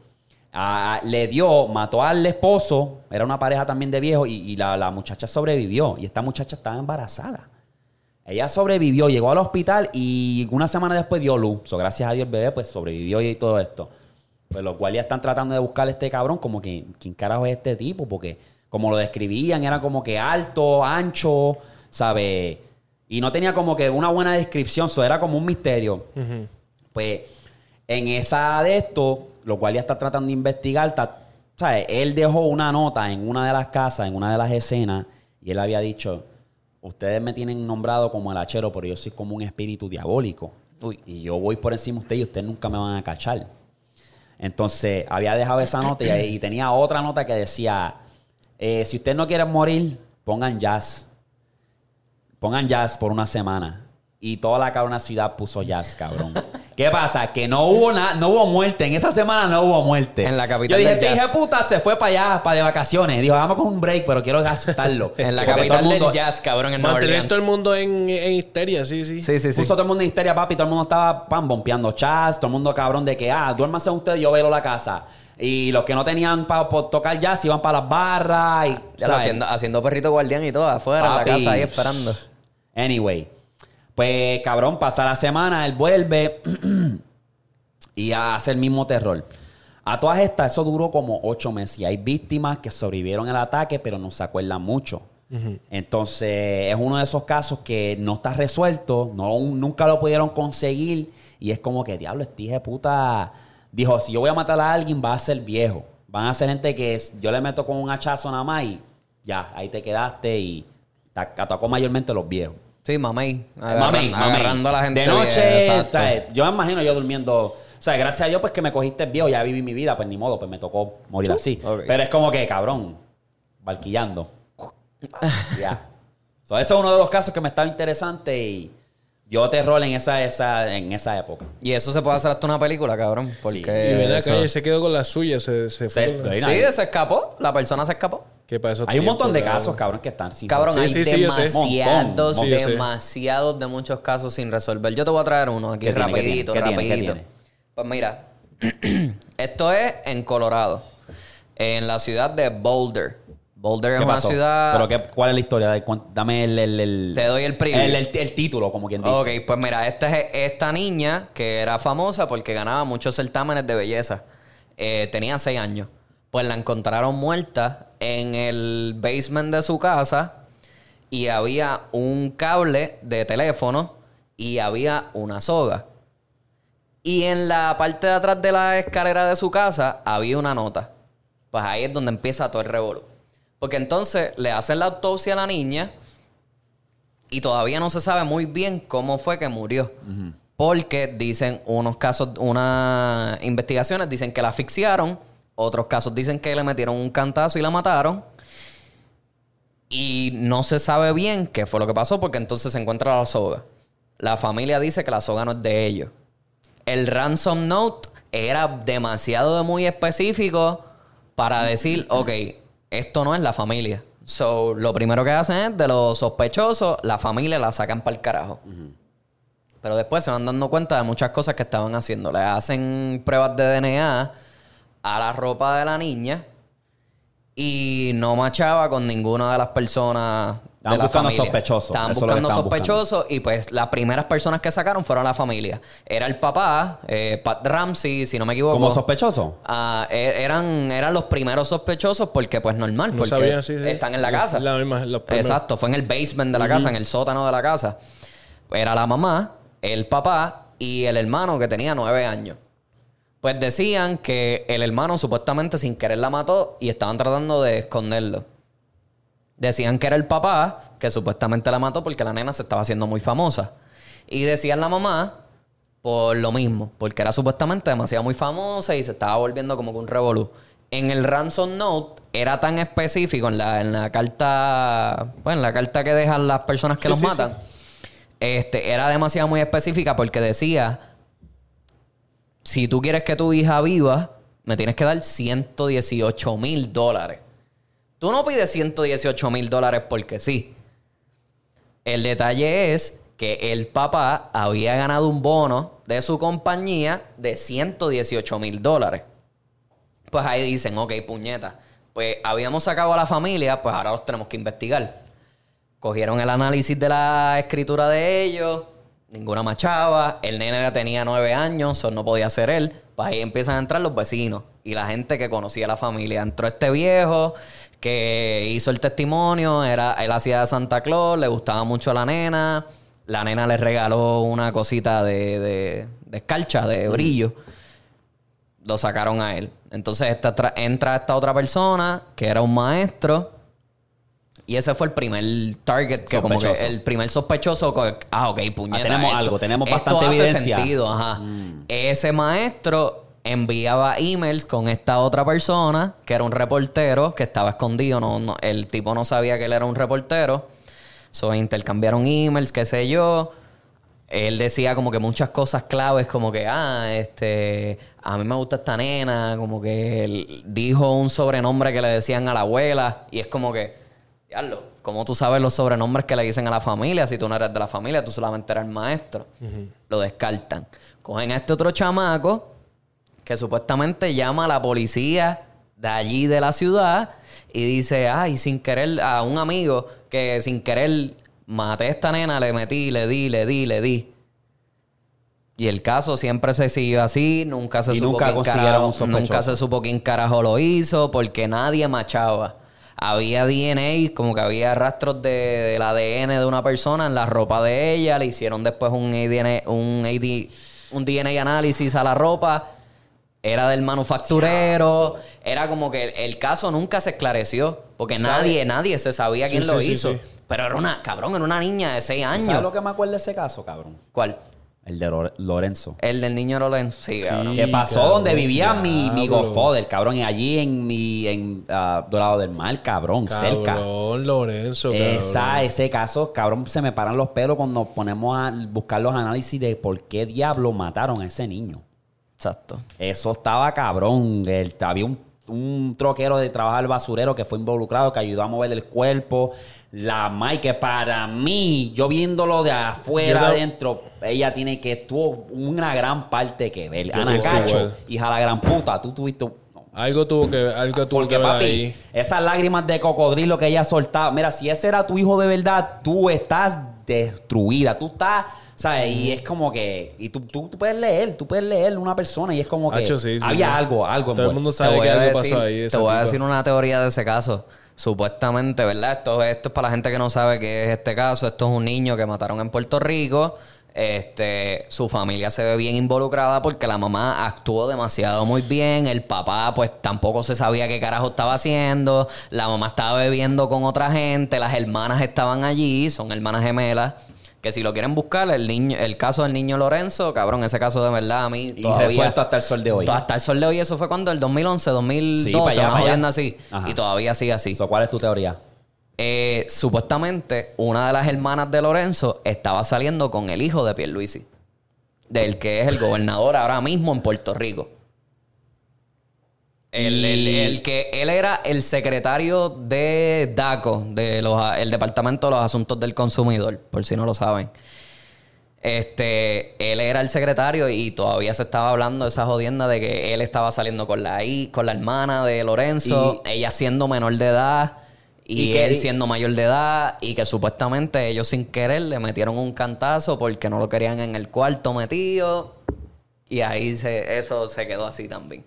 Ah, le dio, mató al esposo, era una pareja también de viejo, y, la, muchacha sobrevivió. Y esta muchacha estaba embarazada. Ella sobrevivió, llegó al hospital y una semana después dio luz. So, gracias a Dios el bebé pues sobrevivió y todo esto. Pues los ya están tratando de buscar a este cabrón como que, ¿quién carajo es este tipo? Porque como lo describían, era como que alto, ancho, ¿sabe? Y no tenía como que una buena descripción, eso era como un misterio. Pues en esa de esto, lo cual ya está tratando de investigar, está- ¿sabes? Él dejó una nota en una de las casas, en una de las escenas, y él había dicho, ustedes me tienen nombrado como el hachero, pero yo soy como un espíritu diabólico. Uy. Y yo voy por encima de ustedes y ustedes nunca me van a cachar. Entonces, había dejado esa nota y, y tenía otra nota que decía, eh, si ustedes no quieren morir, pongan jazz. Pongan jazz por una semana. Y toda la cabrona ciudad puso jazz, cabrón. ¿Qué pasa? Que no hubo nada, no hubo muerte. En esa semana no hubo muerte. En la capital Yo dije, del este hijo jazz. de puta se fue para allá, para de vacaciones. Dijo, vamos con un break, pero quiero asustarlo. En la Porque capital todo el mundo- del jazz, cabrón, en Nueva Mantener Orleans. todo el mundo en, en histeria, sí, sí. Sí, sí, sí. Puso todo el mundo en histeria, papi. Todo el mundo estaba pan bompeando chas. Todo el mundo cabrón de que, ah, duérmanse ustedes, yo velo la casa. Y los que no tenían para tocar jazz iban para las barras. Y, Ya lo ¿sabes? haciendo, haciendo perrito guardián y todo, afuera, en la Papi. casa, ahí esperando. Anyway. Pues, cabrón, pasa la semana, él vuelve y hace el mismo terror. A todas estas, eso duró como ocho meses. Y hay víctimas que sobrevivieron al ataque, pero no se acuerdan mucho. Entonces, es uno de esos casos que no está resuelto, no, nunca lo pudieron conseguir. Y es como que, diablo, este hijo de puta dijo: si yo voy a matar a alguien, va a ser viejo. Van a ser gente que yo le meto con un hachazo nada más y ya, ahí te quedaste y te atacó mayormente a los viejos. Sí, mamey. Mami. Agarrando a la gente. De bien, noche, exacto. ¿sabes? yo me imagino yo durmiendo. O sea, gracias a Dios, pues que me cogiste viejo, ya viví mi vida, pues ni modo, pues me tocó morir así. Pero es como que, cabrón, barquillando. ya. So, ese es uno de los casos que me estaba interesante y dio terror en esa, esa, en esa época. Y eso se puede hacer hasta una película, cabrón. Porque. Y ven acá, eso- él se quedó con la suya, se, se fue. Se- Sí, se escapó. La persona se escapó. Hay un montón de casos, cabrón, que están sin Cabrón, Sí, hay sí, sí, demasiados. Sí, demasiados de muchos casos sin resolver. Yo te voy a traer uno aquí ¿Qué tiene, qué rapidito, tiene? ¿Qué tiene? ¿Qué rapidito. tiene? Pues mira, esto es en Colorado, en la ciudad de Boulder. Boulder es ¿Qué una pasó? ciudad... ¿Pero qué, cuál es la historia? Dame el... el, el- Te doy el, el- el título, como quien dice. Ok, pues mira, esta es esta niña que era famosa porque ganaba muchos certámenes de belleza. Eh, tenía seis años. Pues la encontraron muerta en el basement de su casa y había un cable de teléfono y había una soga. Y en la parte de atrás de la escalera de su casa había una nota. Pues ahí es donde empieza todo el revolú. Porque entonces le hacen la autopsia a la niña Y todavía no se sabe muy bien cómo fue que murió. Porque dicen unos casos, unas investigaciones dicen que la asfixiaron, otros casos dicen que le metieron un cantazo y la mataron. Y no se sabe bien qué fue lo que pasó porque entonces se encuentra la soga. La familia dice que la soga no es de ellos. El ransom note era demasiado de muy específico para decir, ok, esto no es la familia. So, lo primero que hacen es de los sospechosos, la familia la sacan para el carajo. Pero después se van dando cuenta de muchas cosas que estaban haciendo. Le hacen pruebas de DNA a la ropa de la niña y no machaba con ninguna de las personas. Estaban de la buscando familia. sospechosos. Estaban Eso buscando estaban sospechosos y pues las primeras personas que sacaron fueron la familia. Era el papá, eh, Pat Ramsey, si no me equivoco. Como sospechoso. Ah, e- eran, eran los primeros sospechosos porque pues normal, No porque sabía, sí, sí. están en la casa. la misma- los primeros. Exacto, fue en el basement de la casa, en el sótano de la casa. Era la mamá, el papá y el hermano que tenía nueve años. Pues decían que el hermano supuestamente sin querer la mató y estaban tratando de esconderlo. Decían que era el papá que supuestamente la mató porque la nena se estaba haciendo muy famosa. Y decían la mamá por lo mismo, porque era supuestamente demasiado muy famosa y se estaba volviendo como que un revolú. En el ransom note era tan específico en la, en la carta, pues en la carta que dejan las personas que Sí, los sí, matan. Este, era demasiado muy específica porque decía si tú quieres que tu hija viva, me tienes que dar 118 mil dólares. Tú no pides 118 mil dólares porque sí. El detalle es que el papá había ganado un bono de su compañía de 118 mil dólares. Pues ahí dicen, ok, puñeta. Pues habíamos sacado a la familia, pues ahora los tenemos que investigar. Cogieron el análisis de la escritura de ellos, ninguna machaba, el nene tenía nueve años, eso no podía ser él. Pues ahí empiezan a entrar los vecinos y la gente que conocía a la familia. Entró este viejo que hizo el testimonio, era, él hacía de Santa Claus, le gustaba mucho a la nena, la nena le regaló una cosita de, de, de escarcha, de brillo lo sacaron a él. Entonces esta tra- entra esta otra persona que era un maestro. Y ese fue el primer target, que como que el primer sospechoso. Ah, ok, puñeta. Ah, tenemos esto- algo, tenemos bastante evidencia. Mm. sentido, ajá. Ese maestro enviaba emails con esta otra persona, que era un reportero, que estaba escondido. No, no- el tipo no sabía que él era un reportero. So, intercambiaron emails, qué sé yo. Él decía como que muchas cosas claves, como que, ah, este, a mí me gusta esta nena, como que él dijo un sobrenombre que le decían a la abuela, y es como que, ¿cómo tú sabes los sobrenombres que le dicen a la familia? Si tú no eres de la familia, tú solamente eres el maestro. Lo descartan. Cogen a este otro chamaco, que supuestamente llama a la policía de allí de la ciudad y dice, ay, sin querer, a un amigo que sin querer maté a esta nena, le metí, le di, le di, le di. Y el caso siempre se siguió así, nunca se Y supo nunca quién carajo, nunca se supo quién carajo lo hizo porque nadie machaba. Había DNA, como que había rastros de, del ADN de una persona en la ropa de ella, le hicieron después un ADN, un AD, un DNA análisis a la ropa, era del manufacturero, era como que el, el caso nunca se esclareció, porque nadie, nadie se sabía Sí, quién lo sí, hizo. Pero era una, cabrón, era una niña de 6 ¿Sabes años. lo que me acuerdo de ese caso, cabrón? ¿Cuál? El de Lore- Lorenzo. El del niño Lorenzo. Sí, cabrón. Que pasó cabrón, donde vivía mi, mi diablo. godfather, cabrón. Y allí en mi en ah, Dorado del Mar, cabrón, cerca. Cabrón, Lorenzo, cabrón. Esa, ese caso, cabrón, se me paran los pelos cuando nos ponemos a buscar los análisis de por qué diablo mataron a ese niño. Exacto. Eso estaba cabrón. El- había un, un troquero de trabajar basurero que fue involucrado, que ayudó a mover el cuerpo. La Mai, que para mí, yo viéndolo de afuera, adentro, ella tiene que tuvo una gran parte que ver. Yo Ana Cacho, igual. hija de la gran puta, tú tuviste. no, Algo tuvo que, algo tuvo porque que ver papi, ahí. esas lágrimas de cocodrilo que ella soltaba, mira, si ese era tu hijo de verdad, tú estás destruida, tú estás, ¿sabes? Y es como que, y tú, tú, tú puedes leer, tú puedes leer una persona y es como que Hacho, sí, sí, había sí. algo, algo Todo el envuelto. mundo sabe que algo decir, pasó ahí. te voy a decir una teoría de ese caso. Supuestamente, ¿verdad? Esto, esto es para la gente que no sabe qué es este caso. Esto es un niño que mataron en Puerto Rico. Este, su familia se ve bien involucrada porque la mamá actuó demasiado muy bien. El papá, pues tampoco se sabía qué carajo estaba haciendo. La mamá estaba bebiendo con otra gente. Las hermanas estaban allí, son hermanas gemelas. Que si lo quieren buscar, el niño, el caso del niño Lorenzo, cabrón, ese caso de verdad a mí Y todavía... resuelto hasta el sol de hoy. Hasta el sol de hoy, eso fue cuando el 2011, 2012, Sí, allá, una jodienda así. Ajá. Y todavía sigue así. So, ¿Cuál es tu teoría? Eh, supuestamente, una de las hermanas de Lorenzo estaba saliendo con el hijo de Pierluisi. Del que es el gobernador ahora mismo en Puerto Rico. El, el- el que él era el secretario de DACO, de los, el Departamento de los Asuntos del Consumidor, por si no lo saben. Este, él era el secretario y todavía se estaba hablando de esa jodienda de que él estaba saliendo con la con la hermana de Lorenzo, ella siendo menor de edad y, Y que- él siendo mayor de edad y que supuestamente ellos sin querer le metieron un cantazo porque no lo querían en el cuarto metido y ahí se, eso se quedó así también.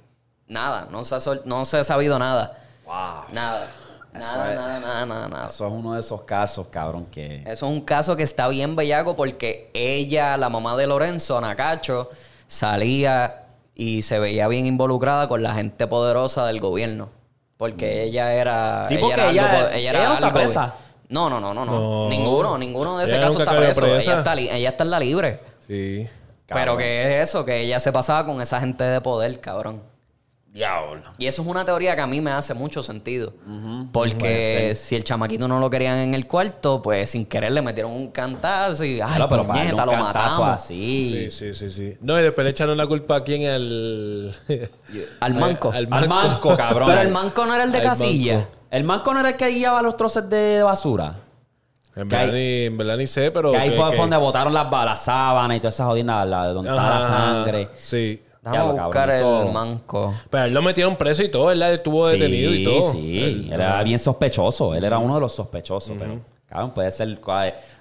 Nada, no se ha, sol- no se ha sabido nada. Wow. Nada. Nada, es- nada, nada, nada, nada. Eso es uno de esos casos, cabrón, que... Eso es un caso que está bien bellaco porque ella, la mamá de Lorenzo, Anacacho, salía y se veía bien involucrada con la gente poderosa del gobierno. Porque ella era. Sí, porque era ella- algo- ella no está algo- presa. No, no, no, no, no. No. Ninguno, ninguno de ese Ella caso está preso. Ella está, ella está en la libre. Sí. Pero Cabrón. que es eso, que ella se pasaba con esa gente de poder, cabrón. Diablo. Y eso es una teoría que a mí me hace mucho sentido. Porque si el chamaquito no lo querían en el cuarto, pues sin querer le metieron un cantazo y ay, Claro, pero puñeta, un lo cantazo matamos. así. Sí, sí, sí, sí. No, y después le echaron la culpa a quién al. Al manco. Al Al manco, cabrón. Pero el manco no era el de Al casilla. manco. El manco no era el que guiaba los troces de basura. En verdad, hay- ni, en verdad ni sé, pero. Que ahí fue que- donde botaron las balas, sábanas y toda esa jodienda, la, donde estaba la sangre. Sí. Déjame Diablo, buscar cabrón, el eso- manco. Pero a él lo metieron preso y todo, ¿verdad? Él estuvo detenido y todo. Sí, Él- era bien sospechoso. Él era uno de los sospechosos, pero, cabrón, puede ser.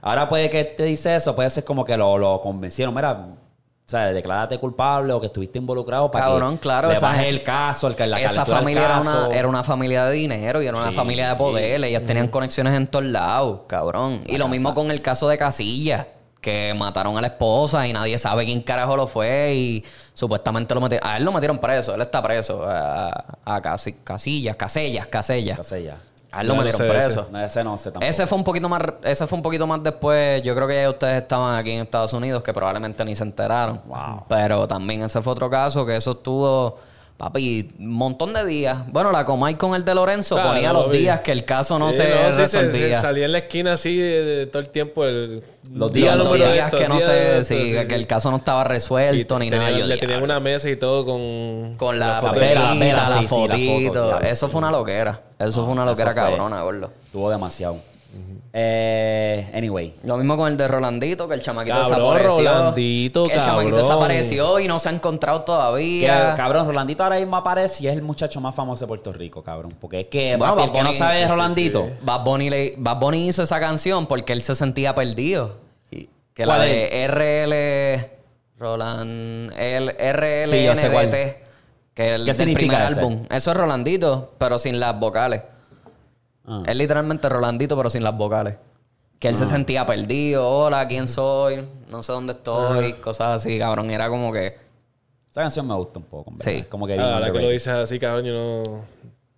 Ahora puede que te dice eso, puede ser como que lo, lo convencieron. Mira, o sea, declárate culpable o que estuviste involucrado para Cabrón, que claro, le esa baje el caso, el, que la Esa calentura del familia era caso. una, era una familia de dinero y era una Sí. familia de poder. Ellos tenían conexiones en todos lados, cabrón. Y lo mismo con el caso de Casilla, que mataron a la esposa y nadie sabe quién carajo lo fue y supuestamente lo metieron. A él lo metieron preso, él está preso. A, a Casi- Casillas, Casellas, Casellas. Casella. A él lo No, no metieron sé ese. preso. No, ese no sé tampoco. Ese fue un poquito más, ese fue un poquito más después. Yo creo que ya ustedes estaban aquí en Estados Unidos, que probablemente ni se enteraron. Wow. Pero también ese fue otro caso que eso estuvo, papi, un montón de días. Bueno, la Comay con el de Lorenzo Claro, ponía los papi. días que el caso no Sí, se sí, se- resolvía. se salía en la esquina así de, de todo el tiempo. El, Los día días, los días esto, que no día se, sí, sí, que el caso no estaba resuelto ni nada. Yo, le tenían diablo. una mesa y todo con... con la, la la la foto, fotito. eso fue una loquera. Eso fue una eso loquera cabrona, gordo. Tuvo demasiado. Eh, anyway. Lo mismo con el de Rolandito, que el chamaquito Cabrón, desapareció. Rolandito, Que el chamaquito desapareció y no se ha encontrado Que, todavía. cabrón, Rolandito ahora mismo aparece y es el muchacho más famoso de Puerto Rico, cabrón. Porque es que, Bueno, papi, el que no sabe de sí, sí, Rolandito. sí. Bad Bunny, le- Bad Bunny hizo esa canción porque él se sentía perdido. Y- Que la ¿Cuál de RL... Roland... El RLNDT. Sí. Que el ¿Qué del significa primer álbum. Eso es Rolandito, pero sin las vocales. Ah. Es literalmente Rolandito, pero sin las vocales. Que él se sentía perdido. Hola, ¿quién soy? No sé dónde estoy. Cosas así, cabrón. Era como que... Esa canción me gusta un poco, en verdad. Sí. Como que Ah, ahora que lo dices así, cabrón, yo no,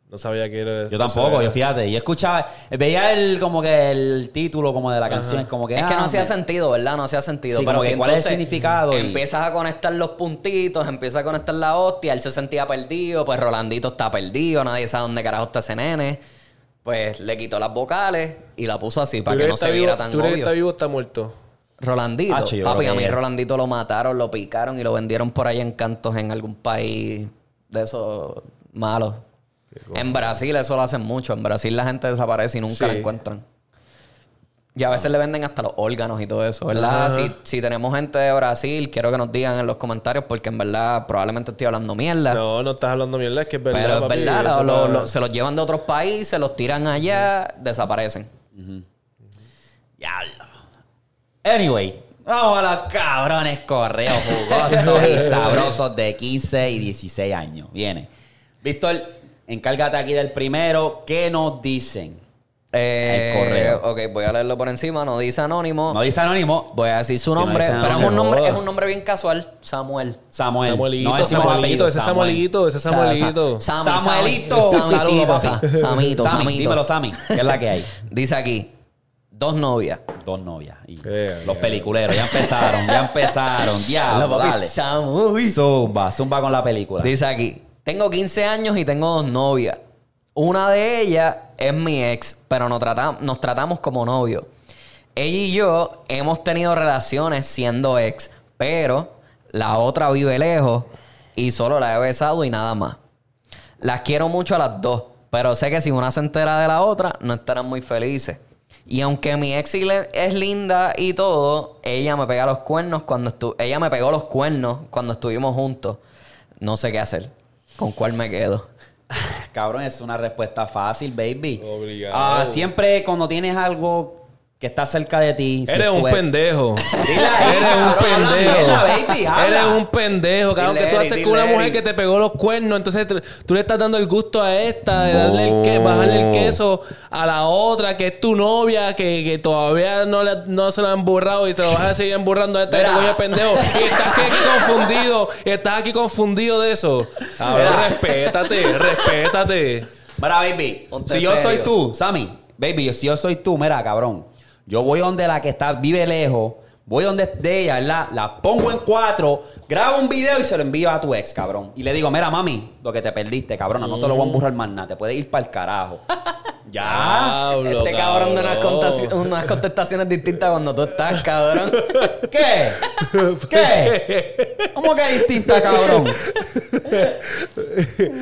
no sabía que era... Yo tampoco, yo fíjate. Yo escuchaba, veía el como que el título como de la canción, es como que. Es que ah, no hacía me- sentido, ¿verdad? No hacía sentido. Sí, pero si cuál es el significado y- Empiezas a conectar los puntitos, empiezas a conectar la hostia, él se sentía perdido, pues Rolandito está perdido, nadie sabe dónde carajo está ese nene. Pues le quitó las vocales y la puso así ¿Tú para que no se viera vivo- tan ¿Tú crees que obvio. está vivo o está muerto? Rolandito, Hacho, yo papi, a mí Rolandito lo mataron, lo picaron y lo vendieron por ahí en cantos en algún país de esos malos. En Brasil eso lo hacen mucho. En Brasil la gente desaparece y nunca Sí. la encuentran. Y a veces le venden hasta los órganos y todo eso, ¿verdad? Si, si tenemos gente de Brasil, quiero que nos digan en los comentarios porque en verdad probablemente estoy hablando mierda. No, no estás hablando mierda, es que es verdad, pero es papi, verdad, lo- lo- está- lo- se los llevan de otros países, los tiran allá, desaparecen. Diablo. Anyway, vamos a los cabrones correos jugosos y sabrosos de 15 y 16 años. Viene. Víctor, encárgate aquí del primero. ¿Qué nos dicen? Eh, El correo. Ok, voy a leerlo por encima. No dice anónimo. No dice anónimo. Voy a decir su Si no nombre. dice pero es anónimo, un nombre, es un nombre bien casual. Samuel. Samuel. Samuelito, No decimos Samuelito, apellido, ese Samuel. Samuelito, ese Samuelito. Sa- Sammy, Samuelito. Sammy, Saludos, Samito, papi. Sa- Samito, Sammy, Samito. dímelo, Sammy. ¿Qué es la que hay? Dice aquí, dos novias. Dos novias. Y Eh, los eh. peliculeros ya empezaron, ya empezaron. Papi dale. Samuel. Zumba, zumba con la película. Dice aquí, tengo 15 años y tengo dos novias. Una de ellas es mi ex, pero nos tratamos, nos tratamos como novios. Ella y yo hemos tenido relaciones siendo ex, pero la otra vive lejos y solo la he besado y nada más. Las quiero mucho a las dos, pero sé que si una se entera de la otra, no estarán muy felices. Y aunque mi ex es linda y todo, ella me pega los cuernos cuando estu ella me pegó los cuernos cuando estuvimos juntos. No sé qué hacer. ¿Con cuál me quedo? Cabrón, es una respuesta fácil, baby. Obligado. Ah, siempre cuando tienes algo que está cerca de ti. si Eres un pendejo. Ahí, Eres un pendejo. Eres un pendejo, cabrón. Dile que tú haces con una mujer que te pegó los cuernos. Entonces tú- tú le estás dando el gusto a esta de darle el que, bajarle el queso a la otra que es tu novia, que, que todavía no, le- no se la han burrado y se lo vas a seguir emburrando a esta Mira. coño pendejo. Y estás aquí confundido. Estás aquí confundido de eso. Cabrón, respétate, respétate. Mira, baby. Ponte si yo soy tú, Sammy, baby, si yo soy tú, mira, cabrón. Yo voy donde la que está, vive lejos. Voy donde de ella, ¿verdad? La pongo en cuatro, grabo un video y se lo envío a tu ex, cabrón. Y le digo, mira, mami, lo que te perdiste, cabrona, no te lo voy a emburrar más nada. Te puedes ir para el carajo. ya. Este cabrón de unas, cabrón. contaci- unas contestaciones distintas cuando tú estás, cabrón. ¿Qué? ¿Qué? ¿Cómo que distinta, cabrón?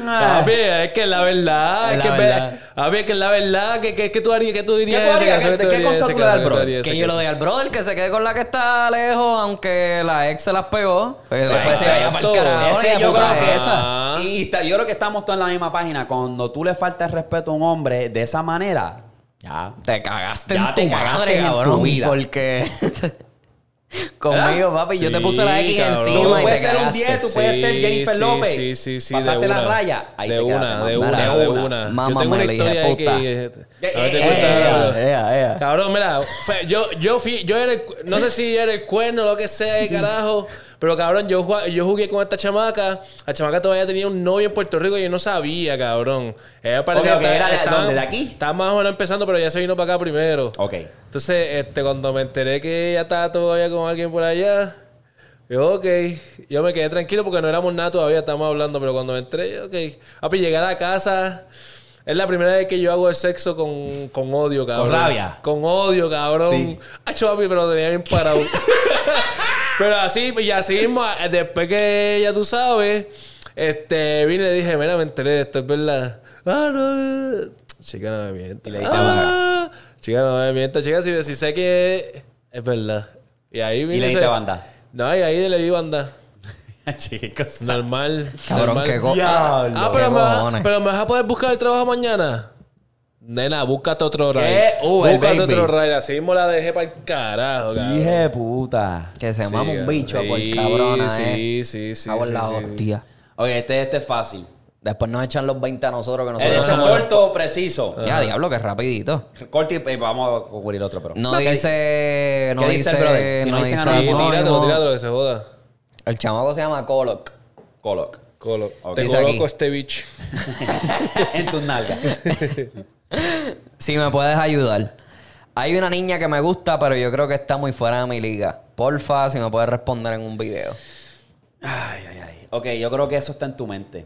Papi, es que la verdad, es La que es verdad. papi, es que la verdad, que, que, que tú harías, que tú dirías ¿Qué tú harías? ¿Qué- tú qué consejo le das al? ¿Qué brother? que yo le doy al brother que se quede con la que está lejos, aunque la ex se las pegó. Pues después se vaya para el carajo. Ese yo creo que esa. Ah. Y yo creo que estamos todos en la misma página. Cuando tú le faltas respeto a un hombre de esa manera, ya. Te cagaste Ya en te tu cagaste madre, en tu cabrón. vida. Porque conmigo, papi, yo te puse la X cabrón. encima Tú puedes te ser un cagaste. 10, tú puedes ser Jennifer López. Sí, sí, sí. Pasaste la raya. Ahí de te quedaste, una, mamá. de una, de una. una. Yo tengo una de puta. que... Eh, te eh, eh, cabrón. Mira, yo, yo fui, yo era el, no sé si era el cuerno o lo que sea, carajo, pero cabrón, yo, yo jugué con esta chamaca, la chamaca todavía tenía un novio en Puerto Rico y yo no sabía, cabrón. Ella parecía que ¿era de estaba- dónde? ¿De aquí? Estaba más o menos empezando, pero ya se vino para acá primero. Ok. Entonces, este, cuando me enteré que ella estaba todavía con alguien por allá, yo, ok, yo me quedé tranquilo porque no éramos nada todavía, estábamos hablando, pero cuando me enteré, yo, ok. Papi, llegué a la casa, es la primera vez que yo hago el sexo con, con odio, cabrón. rabia? Con odio, cabrón. Sí. Ay, papi, pero tenía bien parado. pero así, y así mismo, después que ya tú sabes, este, vine y le dije, mira, me enteré de esto, es verdad. Ah, no. Chica, no me mientas. Y le Ah, chica, no me mientas. Chica, si, si sé que es verdad. Y ahí vine Y le y diste banda. No, y ahí le di banda. Chicos. Normal. Cabrón, normal. qué Diablo. Ah, pero me, vas, pero me vas a poder buscar el trabajo mañana. Nena, búscate otro ¿Qué? ride. Uh, el búscate baby. otro ride. Así mismo la dejé para el carajo, cabrón. Hija de puta. Que se Sí, mama un bicho por sí, cabrona, sí, eh. Sí, sí, sí, la sí, sí. hostia. Ok, este, este es fácil. Después nos echan los 20 a nosotros que nosotros ese somos los- corto, preciso. Ya, diablo, que rapidito. Corto y eh, vamos a cubrir otro, pero. No ¿Qué- dice... No qué dice brother? Si no no dicen dice nada, Sí, Anónimo. tíratelo, tíratelo, que se joda. El chamaco se llama Coloc. Coloc. Colo. Te Dice aquí. coloco este bicho. en tus nalgas. Si me puedes ayudar. Hay una niña que me gusta, pero yo creo que está muy fuera de mi liga. Porfa, si me puedes responder en un video. Ay, ay, ay. Ok, yo creo que eso está en tu mente.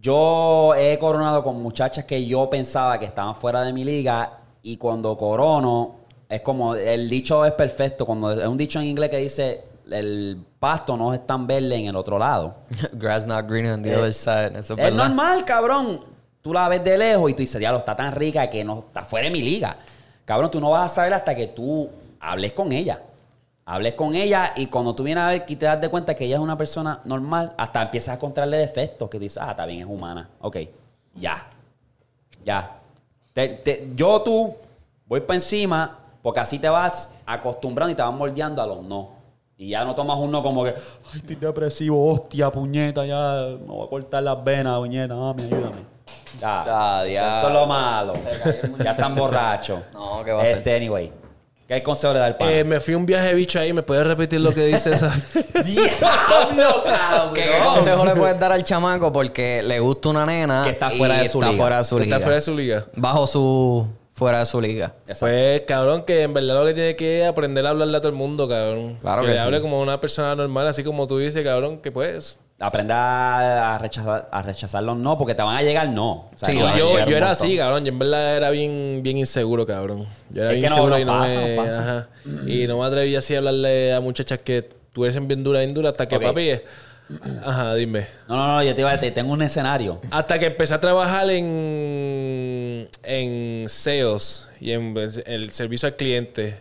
Yo he coronado con muchachas que yo pensaba que estaban fuera de mi liga y cuando corono, es como, el dicho es perfecto, cuando es un dicho en inglés que dice, el pasto no es tan verde en el otro lado. Grass not green on the other side. Eso es, Es normal, cabrón. Tú la ves de lejos y tú dices, diablo, está tan rica que no está fuera de mi liga. Cabrón, tú no vas a saber hasta que tú hables con ella. Hables con ella y cuando tú vienes a ver y te das de cuenta que ella es una persona normal, hasta empiezas a encontrarle defectos que dices, ah, está bien, es humana. Ok, ya. Ya. Te- yo tú voy para encima porque así te vas acostumbrando y te vas moldeando a los no. Y ya no tomas un no como que, ay, estoy depresivo, hostia, puñeta, ya me voy a cortar las venas, puñeta, mami, ayúdame. Ya, Ah, eso es lo malo. Ya están borrachos. No, ¿qué va a ser? Este, anyway. ¿Qué consejo le da el pan? Eh, me fui a un viaje de bicho ahí. ¿Me puedes repetir lo que dice esa? ¡Diablo, cabrón! ¿Qué consejo le puedes dar al chamaco porque le gusta una nena Que está y fuera de su está liga. fuera de su liga? Está fuera de su liga. Bajo su... Fuera de su liga. Pues, cabrón, que en verdad lo que tiene que es aprender a hablarle a todo el mundo, cabrón. Claro que, que le sí. hable como una persona normal, así como tú dices, cabrón, que pues... Aprenda a rechazar, a rechazar los no, porque te van a llegar no. O sea, Sí, a yo, yo era así, cabrón. Yo en verdad era bien, bien inseguro, cabrón. Yo era Es bien que no- inseguro no y no pasa, me... no pasa. ajá. Y no me atreví así a hablarle a muchachas que tuviesen bien dura, bien dura, hasta que Ok. papi... Ajá, dime. No, no, no, yo te iba a decir, tengo un escenario. Hasta que empecé a trabajar en, en sales y en el servicio al cliente.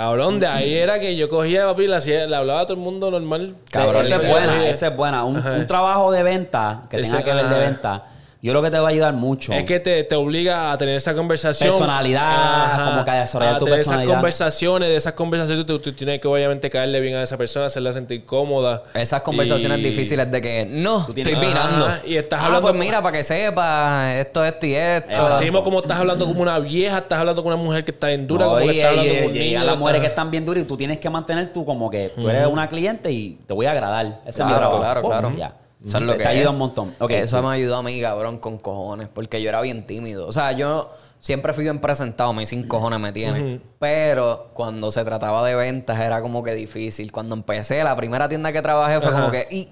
Cabrón, de ahí era que yo cogía, papi, le, hacía- le hablaba a todo el mundo normal. Cabrón, Sí, esa es buena, esa es buena. Un, Ajá, un es- trabajo de venta que Ese- tenga que ver de venta, yo creo que te va a ayudar mucho. Es que te, te obliga a tener esa conversación. Personalidad, como que a desarrollar tu tener personalidad. esas conversaciones, de esas conversaciones tú, tú tienes que obviamente caerle bien a esa persona, hacerla sentir cómoda. Esas conversaciones Y- difíciles de que no, estoy mirando. Y estás Ah, hablando pues mira, para que sepa esto, esto y esto. Así mismo como estás hablando como una vieja, estás hablando con una mujer que está en dura, No, como que y- estás hablando y- con un niño. a las mujeres que están bien duras y tú tienes que mantener tú como que tú eres una cliente y te voy a agradar. Ese es mi Claro, trabajo. claro, claro. ya. Eso es lo Te que ayuda es. un montón. Ok, Eso sí. me ayudó a mí, cabrón, con cojones. Porque yo era bien tímido. O sea, yo siempre fui bien presentado. Me sin cojones me tiene. Pero cuando se trataba de ventas era como que difícil. Cuando empecé, la primera tienda que trabajé fue como que... Y,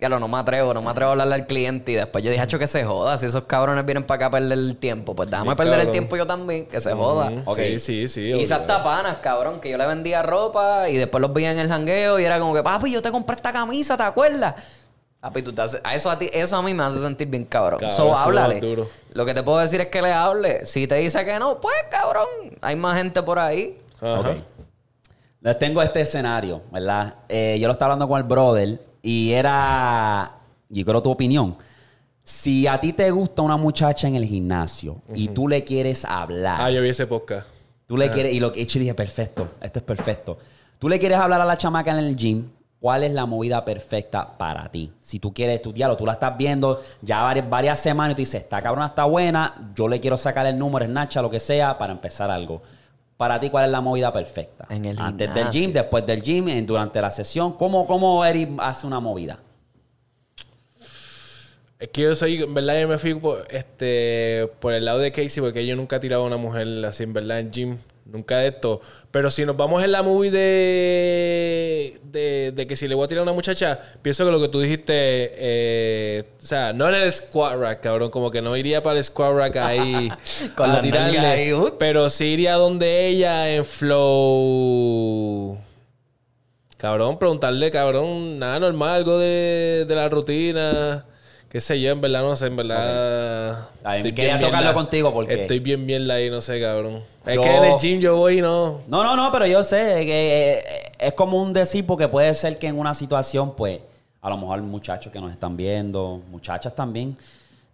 Diablo, no me atrevo, no me atrevo a hablarle al cliente. Y después yo dije, hacho, que se joda. Si esos cabrones vienen para acá a perder el tiempo, pues déjame Sí, perder el tiempo yo también, que se joda. Ok. Sí, sí, sí. Y esas tapanas, cabrón, que yo le vendía ropa y después los veía en el jangueo y era como que, papi, yo te compré esta camisa, ¿te acuerdas? Papi, tú te a eso a ti, eso a mí me hace sentir bien cabrón. Cabrón, so, háblale. duro. Lo que te puedo decir es que le hable. Si te dice que no, pues cabrón, hay más gente por ahí. Ajá. Ok. Les tengo este escenario, ¿verdad? Eh, yo lo estaba hablando con el brother y era, yo creo tu opinión. Si a ti te gusta una muchacha en el gimnasio y tú le quieres hablar, Ah, yo vi ese podcast. tú le quieres, y lo que y yo dije, perfecto, esto es perfecto. Tú le quieres hablar a la chamaca en el gym, ¿cuál es la movida perfecta para ti? Si tú quieres estudiarlo, tú la estás viendo ya varias, varias semanas y tú dices, esta cabrona está buena, yo le quiero sacar el número, Nacha, lo que sea, para empezar algo. Para ti, ¿cuál es la movida perfecta? En el Antes del gym, después del gym, en- durante la sesión. ¿Cómo, cómo Eric hace una movida? Es que yo soy, en verdad, yo me fui por, este, por el lado de Casey porque yo nunca he tirado a una mujer así, en verdad, en gym. Nunca de esto. Pero si nos vamos en la movie de, de, de que si le voy a tirar a una muchacha, pienso que lo que tú dijiste, eh, o sea, no en el squat rack, cabrón, como que no iría para el squat rack ahí Con a ahí, uh. pero sí iría donde ella en flow. Cabrón, preguntarle, cabrón, nada normal, algo de, de la rutina. Qué sé yo, en verdad, no sé, en verdad. A mí estoy quería bien, tocarlo contigo porque- Estoy bien, bien la ahí, no sé, cabrón. Es que en el gym yo voy y no. No, no, no, pero yo sé que eh, es como un decir porque puede ser que en una situación, pues, a lo mejor muchachos que nos están viendo, muchachas también,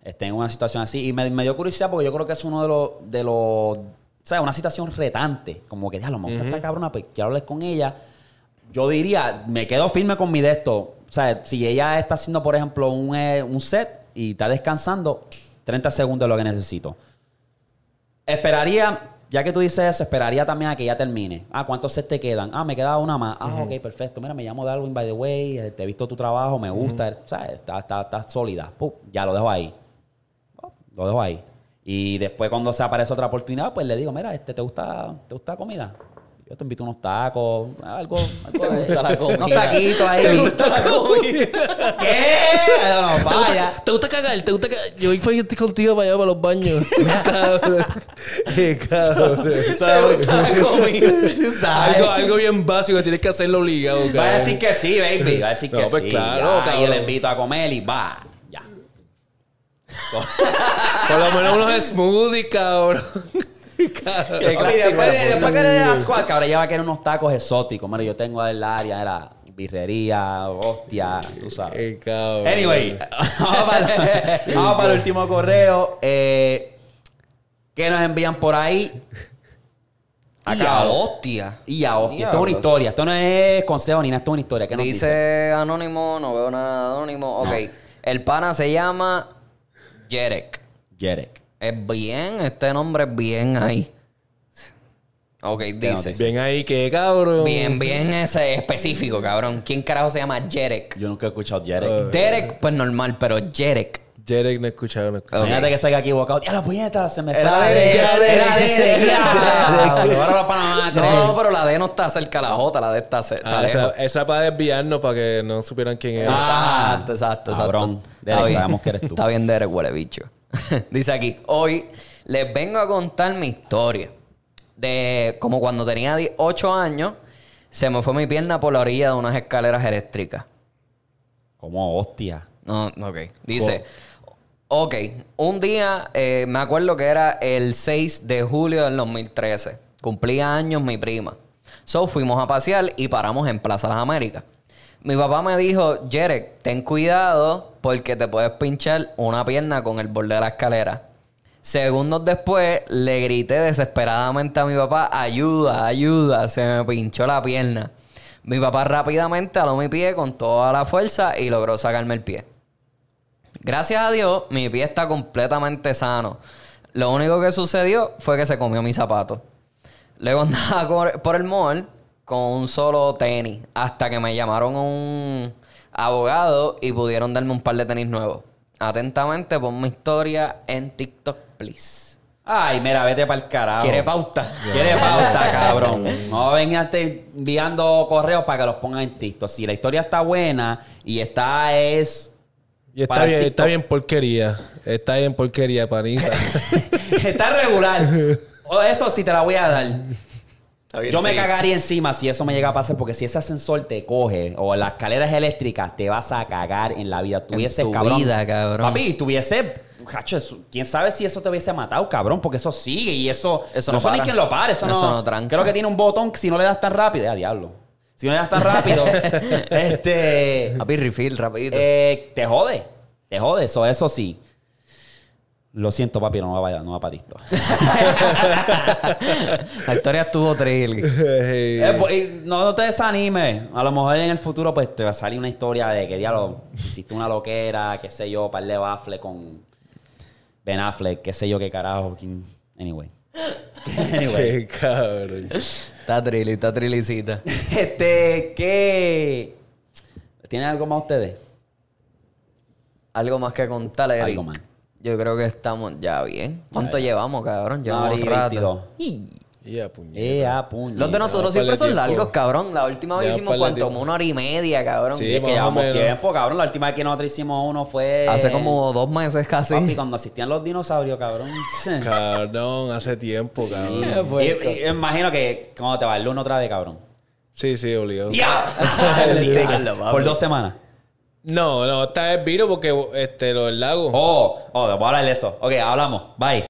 estén en una situación así. Y me, me dio curiosidad porque yo creo que es uno de los, de los, o sea, una situación retante. Como que, diablo, me gusta esta cabrona, pues quiero hablar con ella. Yo diría, me quedo firme con mi de esto. O sea, si ella está haciendo, por ejemplo, un, eh, un set y está descansando, 30 segundos es lo que necesito. Esperaría, ya que tú dices eso, esperaría también a que ya termine. Ah, ¿cuántos sets te quedan? Ah, me queda una más. Ah, ok, perfecto. Mira, me llamo Darwin, by the way. Te he visto tu trabajo, me gusta. ¿Sabes? Está, está, está sólida. Pum, ya lo dejo ahí. Oh, Lo dejo ahí. Y después cuando se aparece otra oportunidad, pues le digo, mira, este, ¿te gusta, ¿te gusta comida? Yo te invito unos tacos, algo, algo ¿Te gusta la comida? unos taquitos ahí. ¿Te gusta la comida? ¿Qué? No, no, vaya. ¿Te gusta cagar? ¿Te gusta cagar? Yo voy para ir contigo para allá para los baños. cabrón. Qué cabrón. algo, algo bien básico, tienes que hacerlo obligado, cabrón. Va a decir que sí, baby. Va a decir No, que pues sí. claro, Ya, y le invito a comer y va. Ya. Por lo menos unos smoothies, cabrón. Cabrón. Oye, después, de- después que le dé a squad, cabrón, ella va a querer unos tacos exóticos. Mira, yo tengo el área, era birrería, hostia, tú sabes. Qué cabrón. Anyway, vamos para, vamos para el último correo. Eh, ¿Qué nos envían por ahí? Y a Acá. hostia. Y a hostia. Esto es una Diablo. historia. Esto no es consejo ni nada. Esto es una historia. ¿Qué nos Dice, dice? anónimo, no veo nada anónimo. Ok. El pana se llama Jerek. Jerek. Es bien, este nombre es bien ahí. Ok, dice. Bien ahí que cabrón. Bien, bien ese específico, cabrón. ¿Quién carajo se llama Jerek? Yo nunca he escuchado Jerek. Derek, pues normal, pero Jerek. Jerek no he escuchado, no he escuchado. Ok. Imagínate que se haya equivocado. Ya la puñeta, se me Era fue Derek, D, era Era Derek. Derek, ya. Ahora los Panamá No, pero la D no está cerca de la J, la D está, ce- está Ah, esa, esa para desviarnos para que no supieran quién era. Ah. Exacto, exacto, exacto. Cabrón. Derek, sabemos que eres tú. Está bien, Derek, huele bicho. Dice aquí, hoy les vengo a contar mi historia. De como cuando tenía 8 años, se me fue mi pierna por la orilla de unas escaleras eléctricas. Como hostia. No, ok. Dice, ok, un día, eh, me acuerdo que era el 6 de julio del 2013. Cumplía años mi prima. So fuimos a pasear y paramos en Plaza Las Américas. Mi papá me dijo, Jerek, ten cuidado porque te puedes pinchar una pierna con el borde de la escalera. Segundos después le grité desesperadamente a mi papá, ayuda, ayuda, se me pinchó la pierna. Mi papá rápidamente aló mi pie con toda la fuerza y logró sacarme el pie. Gracias a Dios, mi pie está completamente sano. Lo único que sucedió fue que se comió mi zapato. Luego andaba por el mall con un solo tenis hasta que me llamaron un abogado y pudieron darme un par de tenis nuevos. Atentamente, pon mi historia en TikTok, please. Ay, mira, vete para el carajo. ¿Quiere pauta? Quiere pauta, cabrón. No vengan enviando correos para que los pongan en TikTok. Si la historia está buena y está es... Y está bien, está bien porquería. Está bien porquería, panita. está regular. Eso sí te la voy a dar. Yo me cagaría encima si eso me llega a pasar, porque si ese ascensor te coge o las escaleras eléctricas, te vas a cagar en la vida. Tuviese, tu cabrón. vida, cabrón. Papi, tuviese. Cacho, quién sabe si eso te hubiese matado, cabrón, porque eso sigue y eso. Eso no no ni quién lo para. Eso, Eso no. no tranca. Creo que tiene un botón que si no le das tan rápido. Ya, diablo. Si no le das tan rápido, este. Papi, refill, rapidito. eh, te jode. Te jode. Eso, eso sí. Lo siento, papi, no va, no va para TikTok. La historia estuvo trill. Eh, pues, y no, no te desanimes. A lo mejor en el futuro pues te va a salir una historia de que diablo, hiciste una loquera, qué sé yo, par de bafle con Ben Affleck, qué sé yo, qué carajo. quién- Anyway. anyway. Qué cabrón. Está trill, está trillicita. Este, ¿qué? ¿Tienen algo más ustedes? Algo más que contarle, Eric. Algo más. Yo creo que estamos ya bien. ¿Cuánto llevamos, cabrón? Llevamos un rato. 22. Y- Ya, puñeta. Eh, a puño. Los de nosotros siempre son tiempo. largos, cabrón. La última vez hicimos cuánto, como una hora y media, cabrón. Sí, Sí, es que llevamos menos. tiempo, cabrón. La última vez que nosotros hicimos uno fue... Hace como dos meses casi. Papi, cuando asistían los dinosaurios, cabrón. Cabrón, hace tiempo, cabrón. Y, y- y imagino que cuando te va el lunes otra vez, cabrón. Sí, sí, obligado. Papi. Por dos semanas. No, no, esta es Viro porque este, lo del lago. Oh, oh, voy a hablar de eso. Ok, hablamos. Bye.